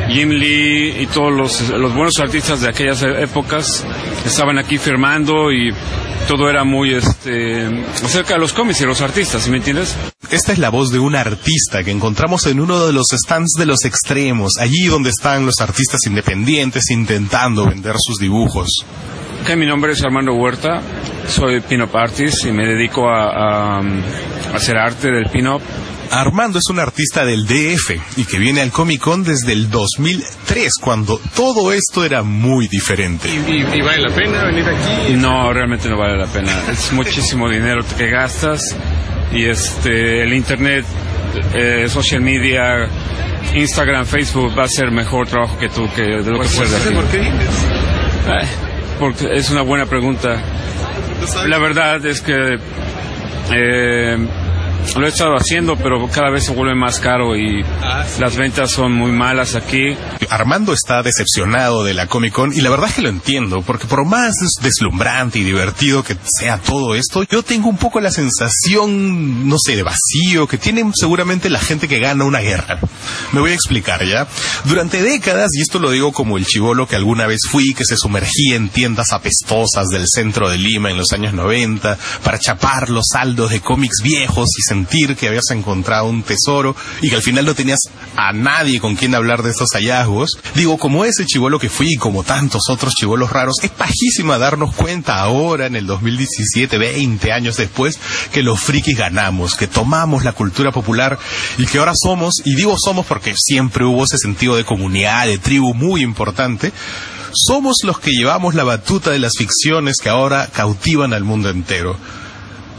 Jim Lee y todos los, los buenos artistas de aquellas épocas estaban aquí firmando y todo era muy este acerca de los cómics y los artistas, ¿sí me entiendes? Esta es la voz de un artista que encontramos en uno de los stands de los extremos, allí donde están los artistas independientes intentando vender sus dibujos. Okay, mi nombre es Armando Huerta, soy pin-up artist y me dedico a, a, a hacer arte del pin-up Armando es un artista del DF y que viene al Comic Con desde el 2003, cuando todo esto era muy diferente. ¿Y, vale la pena venir aquí? No, realmente no vale la pena. Es muchísimo dinero que gastas y este el internet, eh, social media, Instagram, Facebook va a ser mejor trabajo que tú que de lo que de aquí. ¿Por qué porque es una buena pregunta. La verdad es que eh, lo he estado haciendo, pero cada vez se vuelve más caro y ah, las ventas son muy malas aquí. Armando está decepcionado de la Comic Con y la verdad es que lo entiendo, porque por más deslumbrante y divertido que sea todo esto, yo tengo un poco la sensación, no sé, de vacío que tiene seguramente la gente que gana una guerra. Me voy a explicar ya. Durante décadas, y esto lo digo como el chivolo que alguna vez fui, que se sumergía en tiendas apestosas del centro de Lima en los años 90 para chapar los saldos de cómics viejos y que habías encontrado un tesoro y que al final no tenías a nadie con quien hablar de estos hallazgos. Digo, como ese chivolo que fui y como tantos otros chivolos raros, es pajísima darnos cuenta ahora, en el 2017, 20 años después, que los frikis ganamos, que tomamos la cultura popular y que ahora somos, y digo somos porque siempre hubo ese sentido de comunidad, de tribu muy importante, somos los que llevamos la batuta de las ficciones que ahora cautivan al mundo entero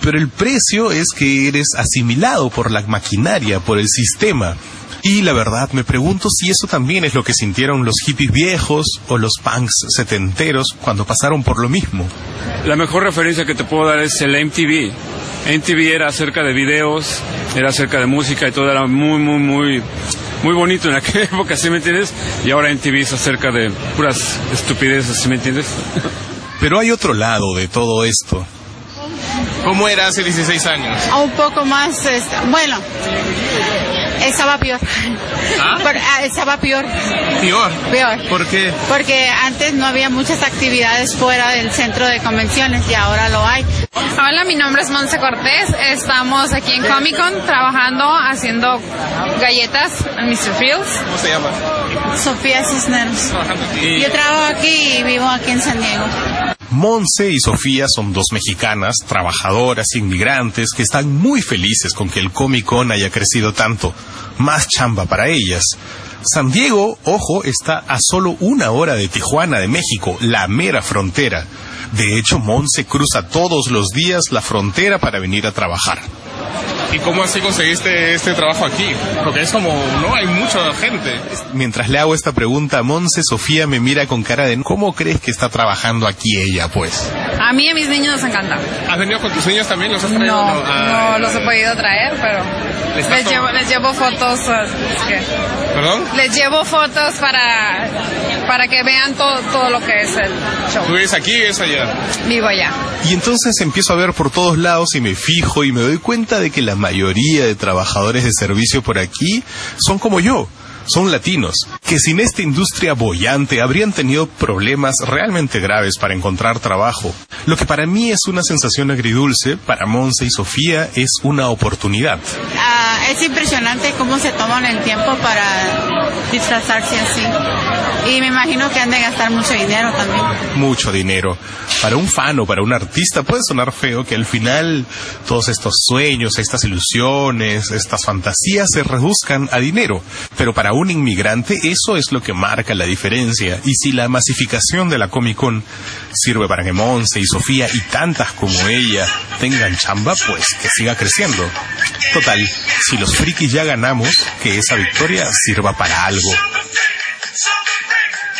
pero el precio es que eres asimilado por la maquinaria, por el sistema. Y la verdad me pregunto si eso también es lo que sintieron los hippies viejos o los punks setenteros cuando pasaron por lo mismo. La mejor referencia que te puedo dar es el MTV. MTV era acerca de videos, era acerca de música y todo era muy, muy, muy, muy bonito en aquella época, ¿sí me entiendes? Y ahora MTV es acerca de puras estupideces, ¿sí me entiendes? Pero hay otro lado de todo esto. ¿Cómo era hace 16 años? Un poco más, bueno, estaba peor. ¿Ah? ¿Ah? estaba peor. ¿Peor? Peor. ¿Por qué? Porque antes no había muchas actividades fuera del centro de convenciones y ahora lo hay. Hola, mi nombre es Monse Cortés. Estamos aquí en Comic Con trabajando, haciendo galletas en Mr. Fields. ¿Cómo se llama? Sofía Cisneros. Yo trabajo aquí y vivo aquí en San Diego. Monse y Sofía son dos mexicanas, trabajadoras, inmigrantes, que están muy felices con que el Comic Con haya crecido tanto. Más chamba para ellas. San Diego, ojo, está a solo una hora de Tijuana, de México, la mera frontera. De hecho, Monse cruza todos los días la frontera para venir a trabajar. ¿Y cómo así conseguiste este trabajo aquí? Porque es como, no hay mucha gente. Mientras le hago esta pregunta a Monse, Sofía me mira con cara de ¿cómo crees que está trabajando aquí ella, pues? A mí y a mis niños nos encanta. ¿Has venido con tus niños también? ¿Los has traído? No, no, los he podido traer, pero les llevo, les llevo fotos. ¿Perdón? Les llevo fotos para, para que vean todo, todo lo que es el show. ¿Tú vives aquí y es allá? Vivo allá. Y entonces empiezo a ver por todos lados y me fijo y me doy cuenta de que la mayoría de trabajadores de servicio por aquí son como yo son latinos, que sin esta industria bollante habrían tenido problemas realmente graves para encontrar trabajo. Lo que para mí es una sensación agridulce, para Monse y Sofía es una oportunidad. Ah, es impresionante cómo se toman el tiempo para disfrazarse así. Y me imagino que han de gastar mucho dinero también. Mucho dinero. Para un fan o para un artista puede sonar feo que al final todos estos sueños, estas ilusiones, estas fantasías se reduzcan a dinero. Pero para un inmigrante eso es lo que marca la diferencia. Y si la masificación de la Comic Con sirve para que Monse y Sofía y tantas como ella tengan chamba, pues que siga creciendo. Total, si los frikis ya ganamos, que esa victoria sirva para algo.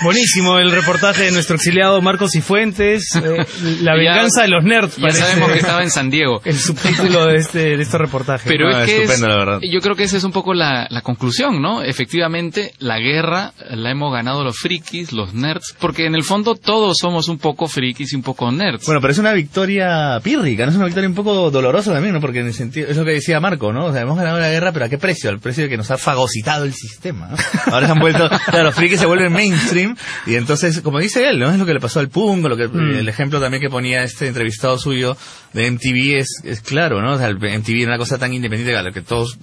Buenísimo el reportaje de nuestro exiliado Marcos y Fuentes, eh, La venganza de los nerds. Ya sabemos que estaba en San Diego. El subtítulo de este, de este reportaje. Pero es que es, yo creo que esa es un poco la, la, conclusión, ¿no? Efectivamente, la guerra la hemos ganado los frikis, los nerds, porque en el fondo todos somos un poco frikis y un poco nerds. Bueno, pero es una victoria pírrica, ¿no? Es una victoria un poco dolorosa también, ¿no? Porque en el sentido, es lo que decía Marco, ¿no? O sea, hemos ganado la guerra, pero ¿a qué precio? Al precio de que nos ha fagocitado el sistema, ¿no? Ahora se han vuelto, claro, los frikis se vuelven mainstream y entonces, como dice él, ¿no? Es lo que le pasó al Punk, lo que, Mm. el ejemplo también que ponía este entrevistado suyo de MTV es, es claro, ¿no? O sea, el MTV era una cosa tan independiente a la que todos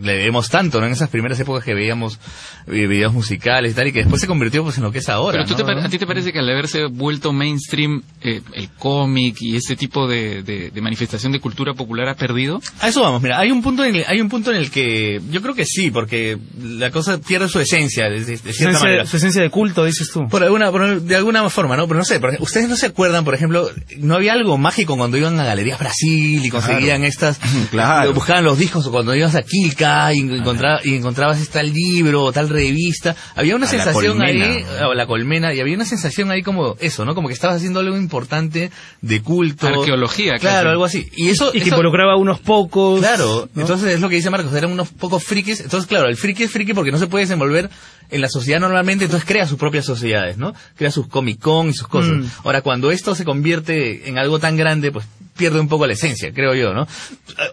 le debemos tanto, ¿no? En esas primeras épocas que veíamos eh, videos musicales y tal, y que después se convirtió pues en lo que es ahora. Pero tú ¿no? te pare- a ti te parece que al haberse vuelto mainstream eh, el cómic y este tipo de, de- de manifestación de cultura popular ha perdido? A eso vamos, mira, hay un punto en el, hay un punto en el que yo creo que sí, porque la cosa pierde su esencia de, de- de Su cierta esencia, manera. su esencia de culto, dices tú. Por alguna, por- de alguna forma, ¿no? Pero no sé, por ejemplo, ustedes no se acuerdan, por ejemplo, no había algo mágico cuando iban a Galerías Brasil y conseguían estas, Claro. buscaban los discos o cuando ibas a Kilka y, encontra- y encontrabas esta libro o tal revista, había una A sensación ahí, o la colmena, y había una sensación ahí como eso, ¿no? Como que estabas haciendo algo importante de culto. Arqueología, Claro, casi. algo así. Y eso, Y que eso- involucraba a unos pocos. Claro, ¿no? entonces es lo que dice Marcos, eran unos pocos frikis. Entonces, claro, el friki es friki porque no se puede desenvolver en la sociedad normalmente, entonces crea sus propias sociedades, ¿no? Crea sus Comic Con y sus cosas. Mm. Ahora, cuando esto se convierte en algo tan grande, pues pierde un poco la esencia, creo yo, ¿no?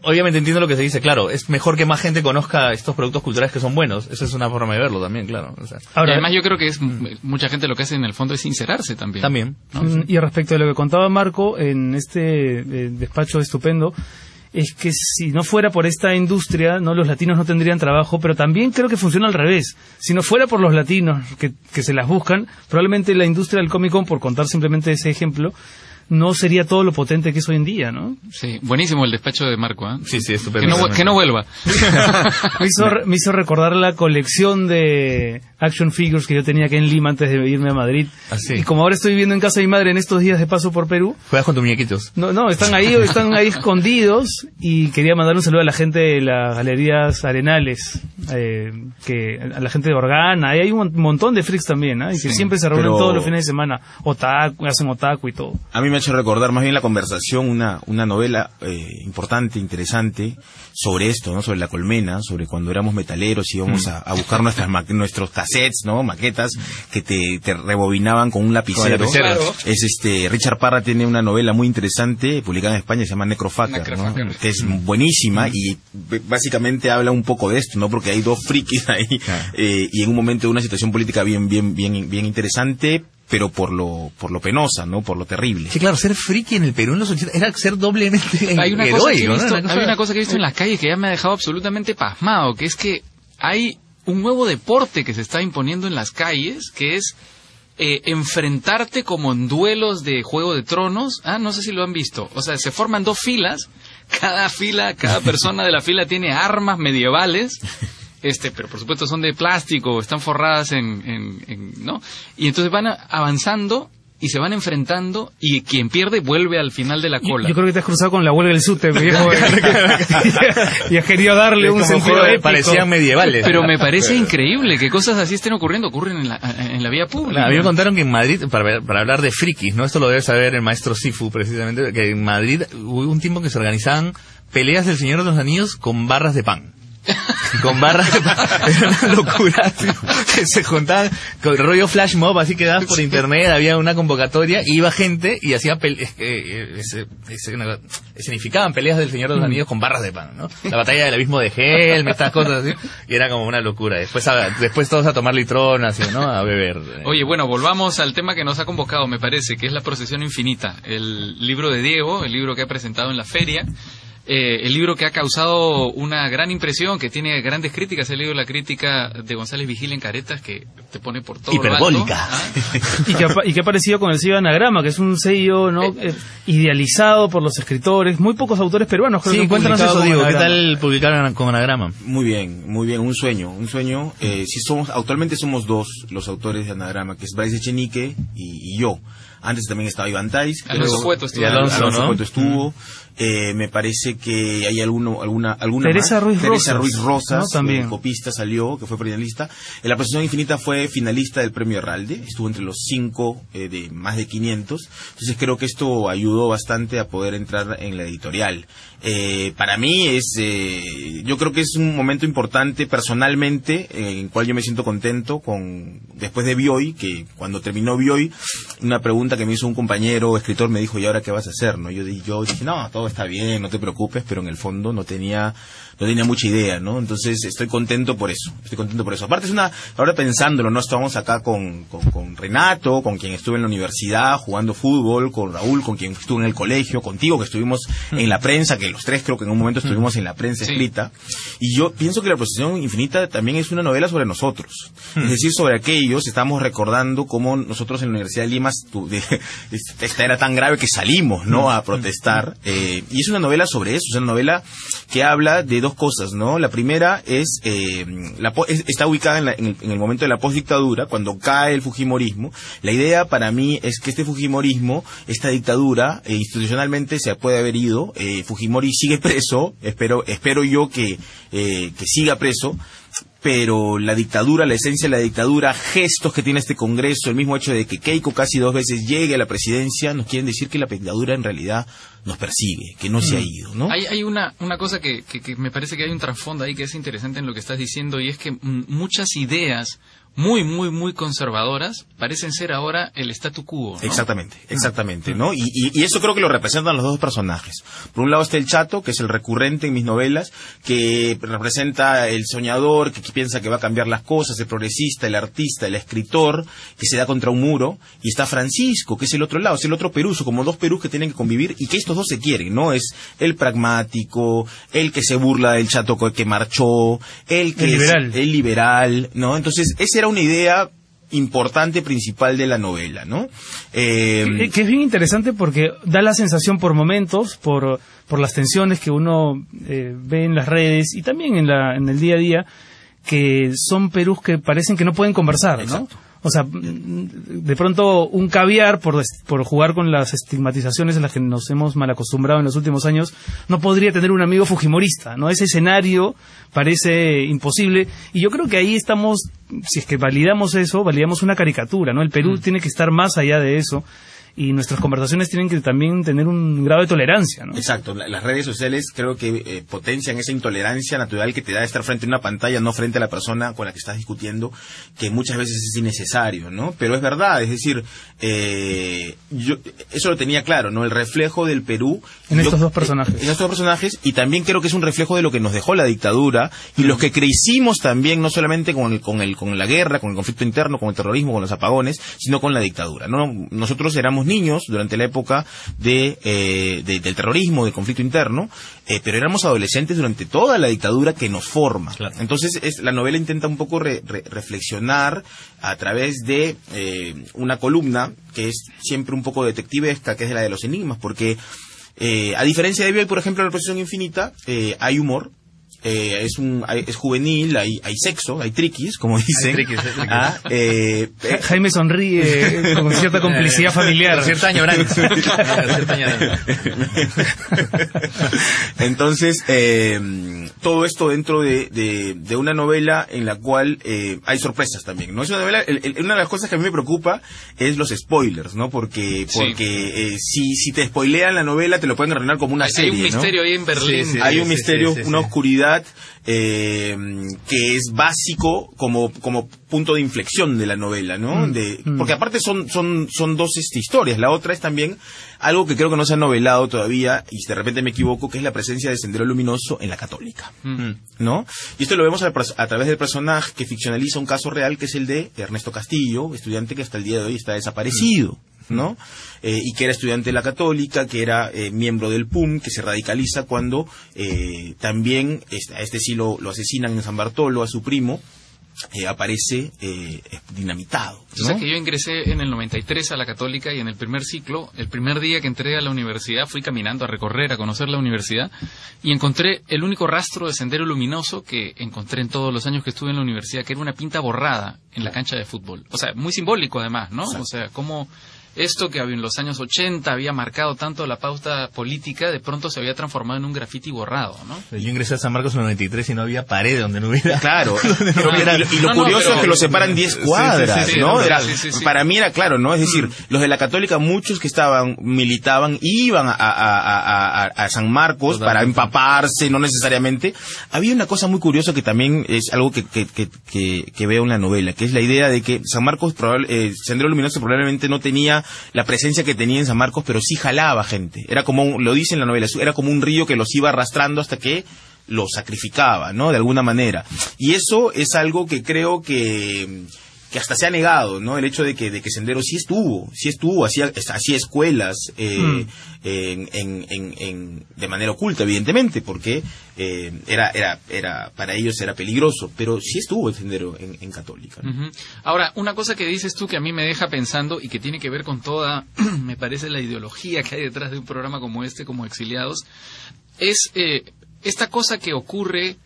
Obviamente entiendo lo que se dice, claro, es mejor que más gente conozca estos productos culturales que son buenos. Esa es una forma de verlo también, claro. o sea, Ahora, y además yo creo que es mucha gente lo que hace en el fondo es sincerarse también. también. Mm, Y respecto de lo que contaba Marco en este eh, despacho estupendo, es que si no fuera por esta industria, no los latinos no tendrían trabajo, pero también creo que funciona al revés. Si no fuera por los latinos que, que se las buscan, probablemente la industria del Comic Con, por contar simplemente ese ejemplo, no sería todo lo potente que es hoy en día, ¿no? Sí, buenísimo el despacho de Marco. ¿ah? Sí, sí, Que estupendo. no, vu- que no vuelva. me, hizo, me hizo recordar la colección de action figures que yo tenía aquí en Lima antes de irme a Madrid. Ah, sí. Y como ahora estoy viviendo en casa de mi madre en estos días de paso por Perú, Juegas con tus muñequitos. No, no, están ahí, están ahí escondidos y quería mandar un saludo a la gente de las galerías Arenales, eh, que a la gente de Organa, y hay un mon- montón de freaks también, ¿ah? y que Sí, siempre se reúnen pero- todos los fines de semana, otaku, hacen otaku y todo. A mí me ha hecho recordar más bien la conversación, una, una novela eh, importante, interesante, sobre esto, ¿no? Sobre la colmena, sobre cuando éramos metaleros y íbamos a, a buscar nuestras ma- nuestros cassettes, ¿no? Maquetas que te, te rebobinaban con un lapicero. Claro. Es este, Richard Parra tiene una novela muy interesante, publicada en España, se llama Necrofucker. ¿no? Que es buenísima y básicamente habla un poco de esto, ¿no? Porque hay dos frikis ahí, eh, y en un momento de una situación política bien, bien, bien, bien interesante, pero por lo, por lo penosa, ¿no? Por lo terrible. Sí, claro, ser friki en el Perú en los 80 era ser doblemente hay una, cosa que he heroico, ¿no? visto, Una cosa- hay una cosa que he visto en la calle que ya me ha dejado absolutamente pasmado, que es que hay un nuevo deporte que se está imponiendo en las calles, que es eh, enfrentarte como en duelos de Juego de Tronos. Ah, no sé si lo han visto. O sea, se forman dos filas, cada fila, cada persona de la fila tiene armas medievales. Este, pero por supuesto son de plástico, están forradas en, en- en- ¿no? Y entonces van avanzando y se van enfrentando y quien pierde vuelve al final de la cola. yo creo que te has cruzado con la huelga del SUTE, viejo, y has querido darle Es un sentido de- épico. parecían medievales. Pero me parece increíble que cosas así estén ocurriendo, ocurren en la, en la vía pública. A mí me contaron que en Madrid, para, ver- para hablar de frikis, ¿no? Esto lo debe saber el maestro Sifu, precisamente, que en Madrid hubo un tiempo que se organizaban peleas del Señor de los Anillos con barras de pan. Con barras de pan. Era una locura. que se juntaban con el rollo flash mob, así que dabas por internet, había una convocatoria, iba gente y hacía pele- eh, eh, escenificaban peleas del Señor de los Anillos con barras de pan, ¿no? La batalla del abismo de Helm, estas cosas así, y era como una locura. Después, a- después todos a tomar litronas y, ¿no? A beber. Oye, bueno, volvamos al tema que nos ha convocado, me parece, que es la procesión infinita. El libro de Diego, el libro que ha presentado en la feria. Eh, el libro que ha causado una gran impresión, que tiene grandes críticas. He leído la crítica de González Vigil en Caretas, que te pone por todo Hiperbólica. Lo alto. ¿Ah? y, que ha, y que ha aparecido con el sello Anagrama, que es un sello ¿no? Eh, idealizado por los escritores. Muy pocos autores peruanos creo Sí, que encuentran cuéntanos eso. ¿Qué Anagrama. tal publicar con anagrama? Muy bien, muy bien, un sueño, un sueño. Eh, si somos, actualmente somos dos los autores de Anagrama, que es Bryce Echenique y, y yo. Antes también estaba Iván Tais. Alonso creo- Cueto estuvo. y Alonso, Alonso, ¿no? Cueto estuvo. Eh, me parece que hay alguno, alguna, alguna Teresa más. Ruiz Teresa Rosas, Ruiz Rosas, ¿no? También. eh, copista salió, que fue finalista. En la Procesión Infinita fue finalista del Premio Herralde, estuvo entre los cinco eh, de más de 500. Entonces creo que esto ayudó bastante a poder entrar en la editorial. Eh, para mí es, eh, yo creo que es un momento importante personalmente, en el cual yo me siento contento con, después de Bioy, que cuando terminó Bioy, una pregunta que me hizo un compañero escritor me dijo, ¿y ahora qué vas a hacer? ¿No? Yo, yo dije, no, todo está bien, no te preocupes, pero en el fondo no tenía, no tenía mucha idea, ¿no? Entonces estoy contento por eso, estoy contento por eso. Aparte es una, ahora pensándolo, ¿no? Estábamos acá con, con, con Renato, con quien estuve en la universidad jugando fútbol, con Raúl, con quien estuve en el colegio, contigo que estuvimos en la prensa, que los tres creo que en un momento estuvimos en la prensa Sí. escrita. Y yo pienso que la procesión infinita también es una novela sobre nosotros. Es decir, sobre aquellos, estamos recordando cómo nosotros en la Universidad de Lima, esta era tan grave que salimos, ¿no? A protestar. Eh, y es una novela sobre eso, es una novela que habla de dos cosas, ¿no? La primera es, eh, la es- está ubicada en, la- en el momento de la postdictadura, cuando cae el Fujimorismo. La idea para mí es que este Fujimorismo, esta dictadura, eh, institucionalmente se puede haber ido. Eh, Fujimori sigue preso, espero, espero yo que, eh, que siga preso. Pero la dictadura, la esencia de la dictadura, gestos que tiene este Congreso, el mismo hecho de que Keiko casi dos veces llegue a la presidencia, nos quieren decir que la dictadura en realidad nos persigue, que no se ha ido, ¿no? Hay, hay una, una cosa que, que- que me parece que hay un trasfondo ahí que es interesante en lo que estás diciendo y es que mm, muchas ideas muy, muy, muy conservadoras parecen ser ahora el statu quo. ¿no? Exactamente, exactamente, ¿no? Y, y- y eso creo que lo representan los dos personajes. Por un lado está el chato, que es el recurrente en mis novelas, que representa el soñador, que piensa que va a cambiar las cosas, el progresista, el artista, el escritor, que se da contra un muro. Y está Francisco, que es el otro lado, es el otro peruso, como dos perús que tienen que convivir y que estos dos se quieren, ¿no? Es el pragmático, el que se burla del chato que marchó, el que El es- liberal. el liberal, ¿no? Entonces, esa era una idea importante principal de la novela, ¿no? Eh, Que, que es bien interesante porque da la sensación por momentos, por, por las tensiones que uno eh, ve en las redes y también en, la, en el día a día, que son Perús que parecen que no pueden conversar, ¿no? O sea, mm, de pronto un caviar, por, por jugar con las estigmatizaciones en las que nos hemos mal acostumbrado en los últimos años, no podría tener un amigo fujimorista, ¿no? Ese escenario parece imposible y yo creo que ahí estamos, si es que validamos eso, validamos una caricatura, ¿no? El Perú tiene que estar más allá de eso y nuestras conversaciones tienen que también tener un grado de tolerancia, ¿no? Exacto, la- las redes sociales creo que eh, potencian esa intolerancia natural que te da estar frente a una pantalla, no frente a la persona con la que estás discutiendo, que muchas veces es innecesario, ¿no? Pero es verdad, es decir, eh, yo eso lo tenía claro, ¿no? El reflejo del Perú En yo- estos dos personajes. en estos dos personajes y también creo que es un reflejo de lo que nos dejó la dictadura y los que crecimos también no solamente con el, con el con la guerra, con el conflicto interno, con el terrorismo, con los apagones, sino con la dictadura. No, nosotros éramos niños durante la época de, eh, de- del terrorismo, del conflicto interno, eh, pero éramos adolescentes durante toda la dictadura que nos forma. Entonces es, la novela intenta un poco re- re- reflexionar a través de eh, una columna que es siempre un poco detectivesca, que es la de los enigmas, porque eh, a diferencia de Bioy, por ejemplo, en la Procesión Infinita, eh, hay humor, eh, es un hay- es juvenil, hay, hay sexo, hay triquis, como dicen. triquis, hay triquis. Ah, eh, eh, Jaime sonríe con cierta complicidad familiar. Con cierta añoranza. Entonces, eh, todo esto dentro de, de- de una novela en la cual eh, hay sorpresas también, ¿no? Es una novela, el- el- una de las cosas que a mí me preocupa es los spoilers, ¿no? Porque, Sí. porque eh, si, si te spoilean la novela te lo pueden arruinar como una Hay serie, un ¿no? misterio ahí en Berlín. Sí, sí. hay un sí, misterio, sí, sí, una sí. Eh, que es básico como, como punto de inflexión de la novela, ¿no? Mm, De, mm. Porque aparte son, son, son dos este, historias. La otra es también algo que creo que no se ha novelado todavía, y de repente me equivoco, que es la presencia de Sendero Luminoso en la católica. Mm. ¿no? Y esto lo vemos a, a través del personaje que ficcionaliza un caso real que es el de Ernesto Castillo, estudiante que hasta el día de hoy está desaparecido. ¿No? Eh, y que era estudiante de la católica, que era eh, miembro del PUM, que se radicaliza cuando eh, también a este sí lo, lo asesinan en San Bartolo, a su primo, eh, aparece eh, dinamitado. O sea que yo ingresé en el 93 a la Católica y en el primer ciclo, el primer día que entré a la universidad, fui caminando a recorrer, a conocer la universidad y encontré el único rastro de sendero luminoso que encontré en todos los años que estuve en la universidad, que era una pinta borrada en la cancha de fútbol. O sea, muy simbólico además, ¿no? O sea, como esto que en los años 80 había marcado tanto la pauta política, de pronto se había transformado en un graffiti borrado, ¿no? Yo ingresé a San Marcos en el 93 y no había pared donde no hubiera. Claro, donde no pero hubiera- y, y lo No, no, curioso pero- es que lo separan 10 Sí, cuadras, sí, sí, ¿no? sí, Era- sí, sí, sí. Para mí era claro, ¿no? Es decir, los de la Católica, muchos que estaban, militaban, iban a, a- a- a- a San Marcos para empaparse, no necesariamente. Había una cosa muy curiosa que también es algo que, que, que, que- que veo en la novela, que es la idea de que San Marcos, probable- eh, Sendero Luminoso probablemente no tenía la presencia que tenía en San Marcos, pero sí jalaba gente. Era como, un- lo dice en la novela, era como un río que los iba arrastrando hasta que lo sacrificaba, ¿no? De alguna manera. Y eso es algo que creo que que hasta se ha negado, ¿no? El hecho de que, de que Sendero sí estuvo, sí estuvo, hacía, hacía escuelas eh, Mm. en, en, en, en- de manera oculta, evidentemente, porque eh, era, era, era, para ellos era peligroso, pero sí estuvo el Sendero en, en Católica. Ahora, una cosa que dices tú que a mí me deja pensando y que tiene que ver con toda, me parece, la ideología que hay detrás de un programa como este, como Exiliados, es eh, esta cosa que ocurre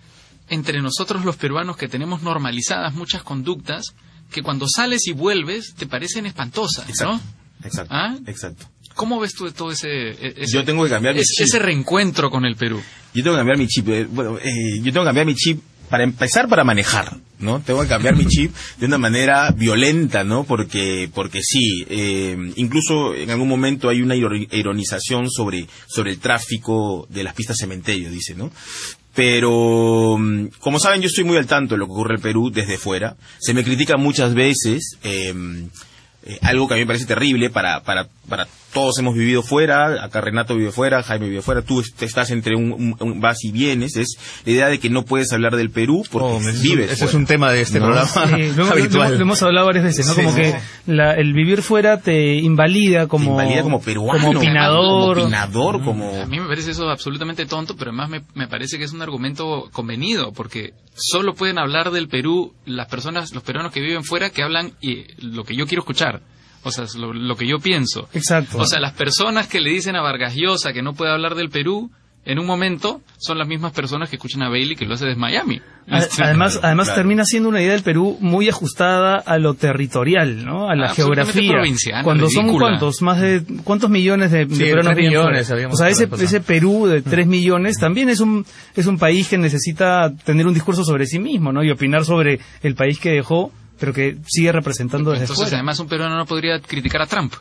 entre nosotros los peruanos que tenemos normalizadas muchas conductas que cuando sales y vuelves te parecen espantosas, ¿no? Exacto, ¿Ah? exacto. ¿Cómo ves tú todo ese, e- ese, Yo tengo que cambiar mi es- chip. ese reencuentro con el Perú? Yo tengo que cambiar mi chip. eh, bueno, eh, yo tengo que cambiar mi chip para empezar para manejar, ¿no? Tengo que cambiar mi chip de una manera violenta, ¿no? Porque, porque sí, eh, incluso en algún momento hay una iro- ironización sobre, sobre el tráfico de las pistas cementerio, dice, ¿no? Pero, mm, como saben, yo estoy muy al tanto de lo que ocurre en Perú desde fuera. Se me critica muchas veces, eh, eh, algo que a mí me parece terrible para, para, para todos hemos vivido fuera, acá Renato vive fuera, Jaime vive fuera, tú est- estás entre un, un- un vas y vienes, es la idea de que no puedes hablar del Perú porque Oh, ese es un- vives ese es un tema de este ¿No? programa Sí, lo, hemos- lo habitual. lo hemos hablado varias veces, ¿no? Sí, como sí. que la- el vivir fuera te invalida como, Te invalida como peruano, como opinador. como opinador, como... A mí me parece eso absolutamente tonto, pero además me, me parece que es un argumento convenido, porque solo pueden hablar del Perú las personas, los peruanos que viven fuera, que hablan y lo que yo quiero escuchar. O sea, es lo, lo que yo pienso. Exacto. O sea, las personas que le dicen a Vargas Llosa que no puede hablar del Perú, en un momento, son las mismas personas que escuchan a Bailey que lo hace desde Miami. A- Además, además claro. termina siendo una idea del Perú muy ajustada a lo territorial, ¿no? A la geografía. Cuando son cuántos, más de cuántos millones de, de Sí, peruanos tres viven millones, O sea, ese, ese Perú de 3 millones también es un es un país que necesita tener un discurso sobre sí mismo, ¿no? Y opinar sobre el país que dejó, pero que sigue representando desde Entonces, fuera. además, un peruano no podría criticar a Trump.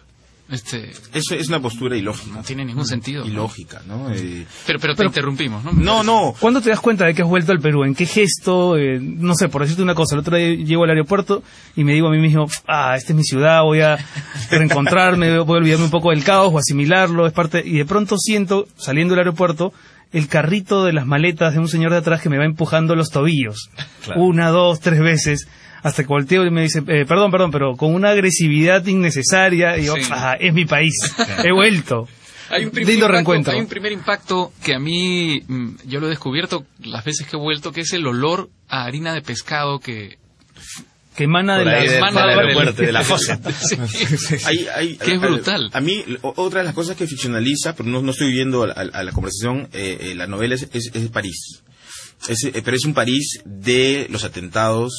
Este, Eso es una postura ilógica. no tiene ningún sentido. Ilógica, ¿no? Eh, Pero, pero te Pero- interrumpimos, ¿no? no, no, ¿Cuándo te das cuenta de que has vuelto al Perú? ¿En qué gesto? Eh, no sé, por decirte una cosa, el otro día llego al aeropuerto y me digo a mí mismo, ah, esta es mi ciudad, voy a reencontrarme, voy a olvidarme un poco del caos o asimilarlo, es parte, y de pronto siento, saliendo del aeropuerto, el carrito de las maletas de un señor de atrás que me va empujando los tobillos. Una, dos, tres veces. Hasta que volteo y me dice, eh, perdón, perdón, pero con una agresividad innecesaria, y yo, Sí. ah, es mi país, he vuelto. Hay un primer Lindo impacto, reencuentro. Hay un primer impacto que a mí, mm, yo lo he descubierto las veces que he vuelto, que es el olor a harina de pescado que Que emana de la emana del del- aeropuerto, de la fosa. Sí. Hay- hay- Que es brutal. A mí, otra de las cosas que ficcionaliza, pero no, no estoy viendo a, a- a la conversación, eh, eh, la novela es, es- es París. Es, eh, pero es un París de los atentados,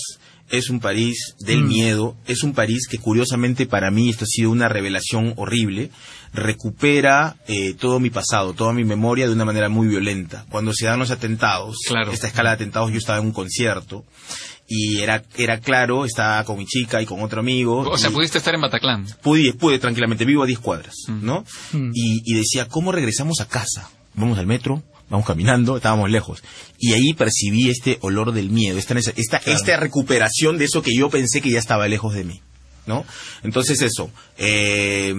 es un París del Mm. miedo, es un París que curiosamente para mí esto ha sido una revelación horrible, recupera eh, todo mi pasado, toda mi memoria de una manera muy violenta. Cuando se dan los atentados, Claro. esta escala de atentados, yo estaba en un concierto y era, era claro, estaba con mi chica y con otro amigo. O sea, pudiste estar en Bataclan. pude, pude tranquilamente, vivo a 10 cuadras, Mm. ¿no? Mm. Y, y decía, ¿cómo regresamos a casa? Vamos al metro, vamos caminando, estábamos lejos. Y ahí percibí este olor del miedo, esta, esta, esta recuperación de eso que yo pensé que ya estaba lejos de mí. ¿No? Entonces eso, eh,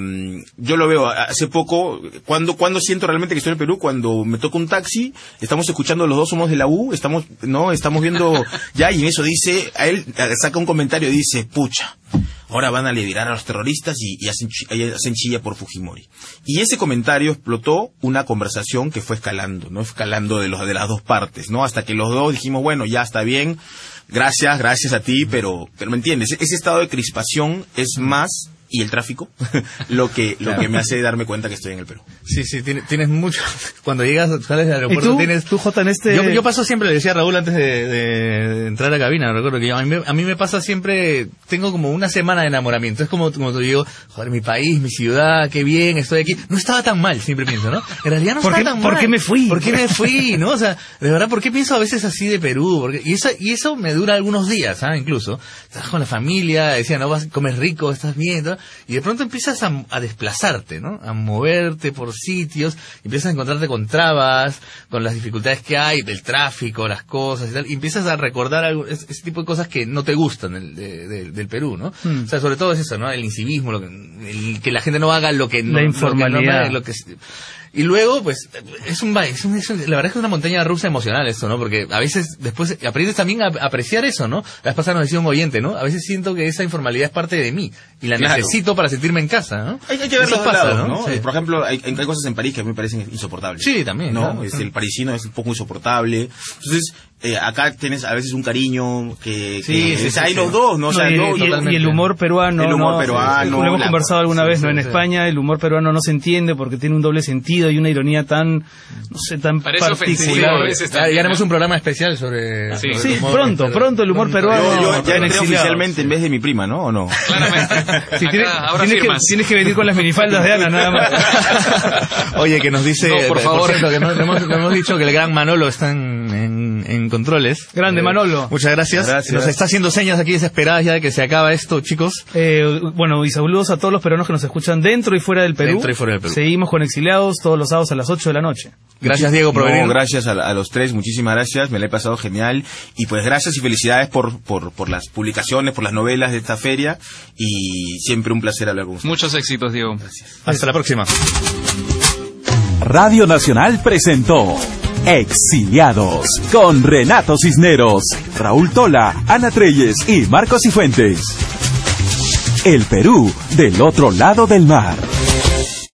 yo lo veo hace poco, cuando, cuando siento realmente que estoy en Perú, cuando me toca un taxi, estamos escuchando los dos somos de la U, estamos, no, estamos viendo ya y en eso dice, a él saca un comentario y dice, pucha, ahora van a liberar a los terroristas y, y hacen, y hacen chilla por Fujimori. Y ese comentario explotó una conversación que fue escalando, ¿no? Escalando de, los, de las dos partes, ¿no? Hasta que los dos dijimos, bueno, ya está bien, gracias, gracias a ti, pero, pero ¿me entiendes? Ese estado de crispación es más, y el tráfico, lo que, lo Claro. que me hace darme cuenta que estoy en el Perú. Sí, sí, tienes, tienes mucho. Cuando llegas, sales del aeropuerto, ¿Y tú? tienes. ¿Tú, Jota, en este...? Yo, yo paso siempre, le decía a Raúl antes de, de entrar a la cabina, recuerdo que yo- a, mí, me- a mí me pasa siempre, tengo como una semana de enamoramiento. Es como, como te digo, joder, mi país, mi ciudad, qué bien, estoy aquí. No estaba tan mal, siempre pienso, ¿no? En realidad no ¿Por estaba qué- tan por mal. qué me fui? ¿Por qué me fui? ¿No? O sea, de verdad, ¿por qué pienso a veces así de Perú? Porque, y, eso, y eso me dura algunos días, ¿sabes? Incluso. Estás con la familia, decía, no vas, comes rico, estás bien, ¿no? Y de pronto empiezas a, a desplazarte, ¿no? A moverte por sitios, empiezas a encontrarte con trabas, con las dificultades que hay, del tráfico, las cosas y tal, y empiezas a recordar algo, ese, ese tipo de cosas que no te gustan del, de- de- del Perú, ¿no? Hmm. O sea, sobre todo es eso, ¿no? El incivismo, lo que, el que la gente no haga lo que no, La lo que no- informalidad. lo que, y luego, pues, es un, es un- es un- la verdad es que es una montaña rusa emocional esto, ¿no? Porque a veces después aprendes también a apreciar eso, ¿no? La vez pasada nos decía un oyente, ¿no? A veces siento que esa informalidad es parte de mí y la Claro. necesito para sentirme en casa, ¿no? Hay, hay que ver los pasa, lados, ¿no? Sí. Eh, Por ejemplo, hay, hay cosas en París que a mí me parecen insoportables. Sí, también, ¿no? claro. Es el parisino es un poco insoportable. Entonces, eh, acá tienes a veces un cariño que, Sí, que sí, hay sí. los dos, ¿no? O sea, No, y, el humor peruano. El humor ¿no? peruano, Lo hemos la- conversado alguna sí, vez, sí, ¿no? En sí. España el humor peruano no se entiende porque tiene un doble sentido y una ironía tan, no sé, tan Parece ofensivo particular. Ya, ya haremos un programa especial sobre... Sí. sobre Sí, el humor, pronto, pronto el humor peruano. Yo, yo ya en entré oficialmente en vez de mi prima, ¿no? ¿O no? Claramente. Sí, Acá, tiene- ahora tienes, que, tienes que venir con las minifaldas de Ana, nada más. Oye, que nos dice, por favor. que hemos dicho que el gran Manolo está en, en, controles. Grande, Eh, Manolo. Muchas gracias. Gracias. Nos está haciendo señas aquí desesperadas ya de que se acaba esto, chicos. Eh, bueno, y saludos a todos los peruanos que nos escuchan dentro y fuera del Perú. Dentro y fuera del Perú. Seguimos con Exiliados todos los sábados a las 8 de la noche. Gracias, Diego, por No, venir. gracias a, a los tres, muchísimas gracias, me la he pasado genial. Y pues gracias y felicidades por, por, por las publicaciones, por las novelas de esta feria. Y siempre un placer hablar con ustedes. Muchos éxitos, Diego. Hasta la próxima. Radio Nacional presentó Exiliados con Renato Cisneros, Raúl Tola, Ana Treyes y Marcos Cifuentes. El Perú del otro lado del mar.